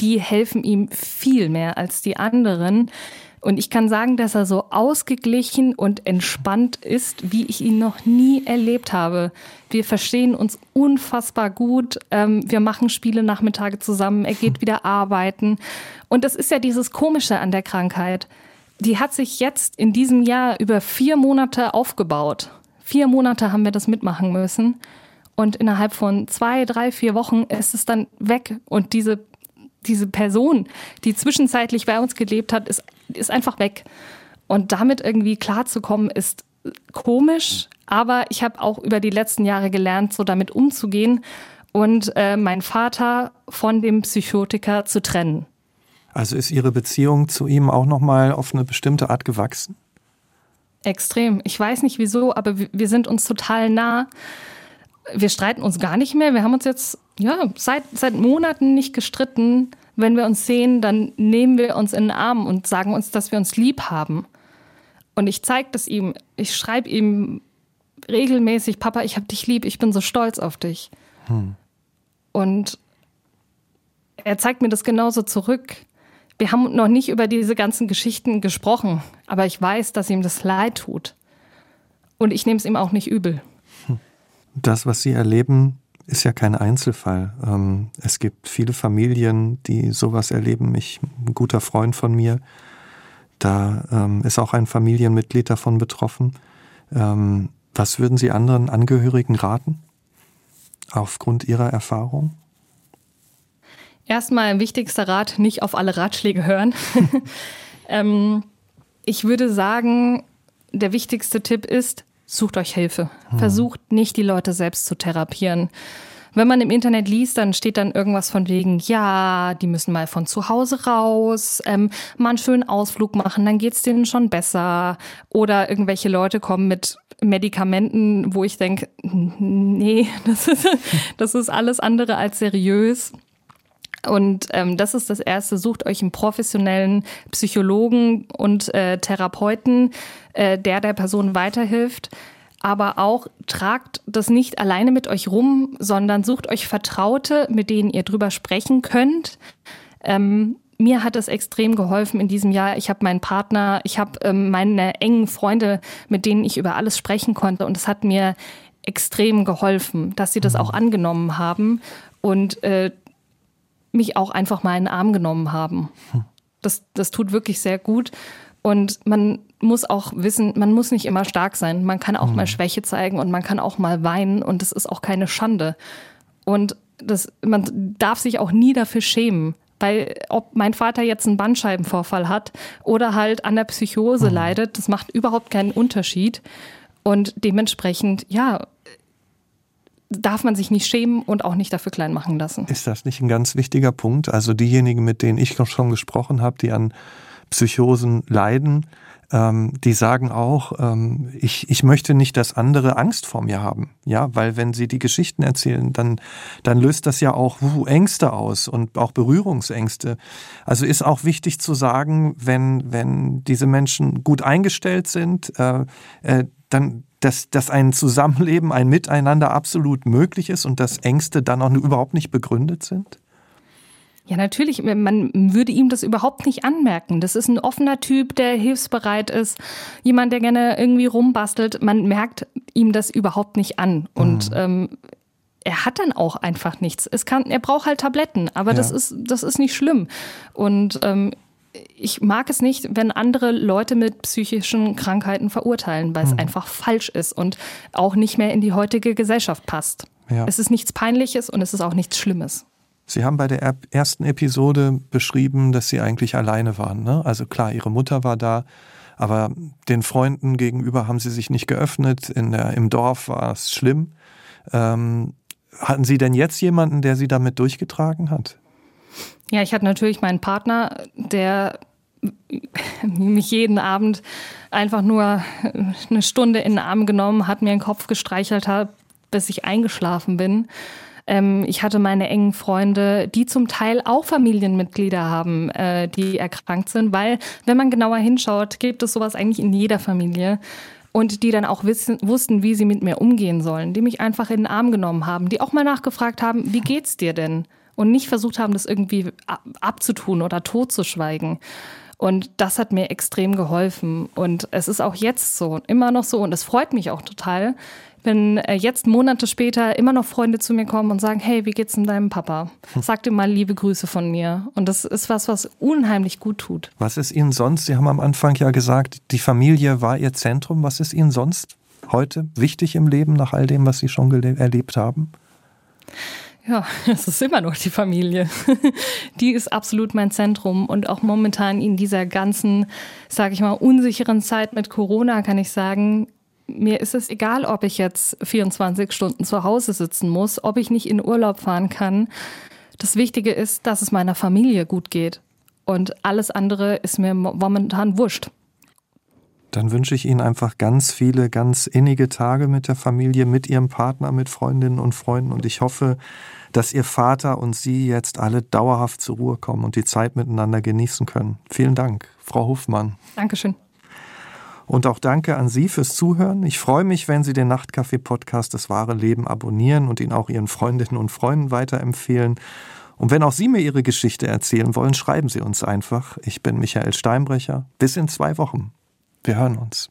die helfen ihm viel mehr als die anderen. Und ich kann sagen, dass er so ausgeglichen und entspannt ist, wie ich ihn noch nie erlebt habe. Wir verstehen uns unfassbar gut. Ähm, wir machen Spiele Nachmittage zusammen. Er geht wieder arbeiten. Und das ist ja dieses Komische an der Krankheit. Die hat sich jetzt in diesem Jahr über vier Monate aufgebaut. Vier Monate haben wir das mitmachen müssen. Und innerhalb von zwei, drei, vier Wochen ist es dann weg. Und diese diese Person, die zwischenzeitlich bei uns gelebt hat, ist, ist einfach weg. Und damit irgendwie klarzukommen, ist komisch, aber ich habe auch über die letzten Jahre gelernt, so damit umzugehen und äh, meinen Vater von dem Psychotiker zu trennen. Also ist Ihre Beziehung zu ihm auch nochmal auf eine bestimmte Art gewachsen? Extrem. Ich weiß nicht wieso, aber wir sind uns total nah. Wir streiten uns gar nicht mehr. Wir haben uns jetzt ja, seit, seit Monaten nicht gestritten. Wenn wir uns sehen, dann nehmen wir uns in den Arm und sagen uns, dass wir uns lieb haben. Und ich zeige das ihm. Ich schreibe ihm regelmäßig, Papa, ich habe dich lieb, ich bin so stolz auf dich. Hm. Und er zeigt mir das genauso zurück. Wir haben noch nicht über diese ganzen Geschichten gesprochen, aber ich weiß, dass ihm das leid tut. Und ich nehme es ihm auch nicht übel. Das, was Sie erleben, ist ja kein Einzelfall. Ähm, es gibt viele Familien, die sowas erleben. Ich, ein guter Freund von mir, da ähm, ist auch ein Familienmitglied davon betroffen. Ähm, was würden Sie anderen Angehörigen raten, aufgrund Ihrer Erfahrung? Erstmal wichtigster Rat, nicht auf alle Ratschläge hören. ich würde sagen, der wichtigste Tipp ist, sucht euch Hilfe. Hm. Versucht nicht, die Leute selbst zu therapieren. Wenn man im Internet liest, dann steht dann irgendwas von wegen, ja, die müssen mal von zu Hause raus, ähm, mal einen schönen Ausflug machen, dann geht's denen schon besser. Oder irgendwelche Leute kommen mit Medikamenten, wo ich denke, nee, das ist, das ist alles andere als seriös. Und ähm, das ist das Erste. Sucht euch einen professionellen Psychologen und äh, Therapeuten, äh, der der Person weiterhilft. Aber auch tragt das nicht alleine mit euch rum, sondern sucht euch Vertraute, mit denen ihr drüber sprechen könnt. Ähm, mir hat es extrem geholfen in diesem Jahr. Ich habe meinen Partner, ich habe ähm, meine engen Freunde, mit denen ich über alles sprechen konnte. Und es hat mir extrem geholfen, dass sie das auch angenommen haben. Und äh, mich auch einfach mal in den Arm genommen haben. Das, das tut wirklich sehr gut. Und man muss auch wissen, man muss nicht immer stark sein. Man kann auch mhm. mal Schwäche zeigen und man kann auch mal weinen und das ist auch keine Schande. Und das, man darf sich auch nie dafür schämen. Weil ob mein Vater jetzt einen Bandscheibenvorfall hat oder halt an der Psychose mhm. leidet, das macht überhaupt keinen Unterschied. Und dementsprechend, ja, darf man sich nicht schämen und auch nicht dafür klein machen lassen. Ist das nicht ein ganz wichtiger Punkt? Also diejenigen, mit denen ich schon gesprochen habe, die an Psychosen leiden, ähm, die sagen auch, ähm, ich, ich möchte nicht, dass andere Angst vor mir haben. Ja, weil wenn sie die Geschichten erzählen, dann, dann löst das ja auch uh, Ängste aus und auch Berührungsängste. Also ist auch wichtig zu sagen, wenn, wenn diese Menschen gut eingestellt sind, äh, äh, dann dass, dass ein Zusammenleben, ein Miteinander absolut möglich ist und dass Ängste dann auch überhaupt nicht begründet sind? Ja, natürlich. Man würde ihm das überhaupt nicht anmerken. Das ist ein offener Typ, der hilfsbereit ist. Jemand, der gerne irgendwie rumbastelt. Man merkt ihm das überhaupt nicht an. Und mhm. ähm, er hat dann auch einfach nichts. Es kann, er braucht halt Tabletten, aber ja. das ist, das ist nicht schlimm. Und ähm, ich mag es nicht, wenn andere Leute mit psychischen Krankheiten verurteilen, weil es mhm. einfach falsch ist und auch nicht mehr in die heutige Gesellschaft passt. Ja. Es ist nichts Peinliches und es ist auch nichts Schlimmes. Sie haben bei der ersten Episode beschrieben, dass Sie eigentlich alleine waren. Ne? Also klar, Ihre Mutter war da, aber den Freunden gegenüber haben Sie sich nicht geöffnet. In der, Im Dorf war es schlimm. Ähm, hatten Sie denn jetzt jemanden, der Sie damit durchgetragen hat? Ja, ich hatte natürlich meinen Partner, der mich jeden Abend einfach nur eine Stunde in den Arm genommen hat, mir den Kopf gestreichelt hat, bis ich eingeschlafen bin. Ähm, ich hatte meine engen Freunde, die zum Teil auch Familienmitglieder haben, äh, die erkrankt sind, weil, wenn man genauer hinschaut, gibt es sowas eigentlich in jeder Familie und die dann auch wissen, wussten, wie sie mit mir umgehen sollen, die mich einfach in den Arm genommen haben, die auch mal nachgefragt haben, wie geht's dir denn? Und nicht versucht haben, das irgendwie abzutun oder totzuschweigen. Und das hat mir extrem geholfen. Und es ist auch jetzt so, immer noch so. Und es freut mich auch total, wenn äh, jetzt Monate später immer noch Freunde zu mir kommen und sagen, hey, wie geht's denn deinem Papa? Hm. Sag dir mal liebe Grüße von mir. Und das ist was, was unheimlich gut tut. Was ist Ihnen sonst? Sie haben am Anfang ja gesagt, die Familie war Ihr Zentrum. Was ist Ihnen sonst heute wichtig im Leben nach all dem, was Sie schon erlebt haben? Ja, es ist immer noch die Familie. Die ist absolut mein Zentrum und auch momentan in dieser ganzen, sage ich mal, unsicheren Zeit mit Corona kann ich sagen, mir ist es egal, ob ich jetzt 24 Stunden zu Hause sitzen muss, ob ich nicht in Urlaub fahren kann. Das Wichtige ist, dass es meiner Familie gut geht. Und alles andere ist mir momentan wurscht. Dann wünsche ich Ihnen einfach ganz viele, ganz innige Tage mit der Familie, mit Ihrem Partner, mit Freundinnen und Freunden. Und ich hoffe, dass Ihr Vater und Sie jetzt alle dauerhaft zur Ruhe kommen und die Zeit miteinander genießen können. Vielen Dank, Frau Hofmann. Dankeschön. Und auch danke an Sie fürs Zuhören. Ich freue mich, wenn Sie den Nachtcafé-Podcast Das wahre Leben abonnieren und ihn auch Ihren Freundinnen und Freunden weiterempfehlen. Und wenn auch Sie mir Ihre Geschichte erzählen wollen, schreiben Sie uns einfach. Ich bin Michael Steinbrecher. Bis in zwei Wochen. Wir hören uns.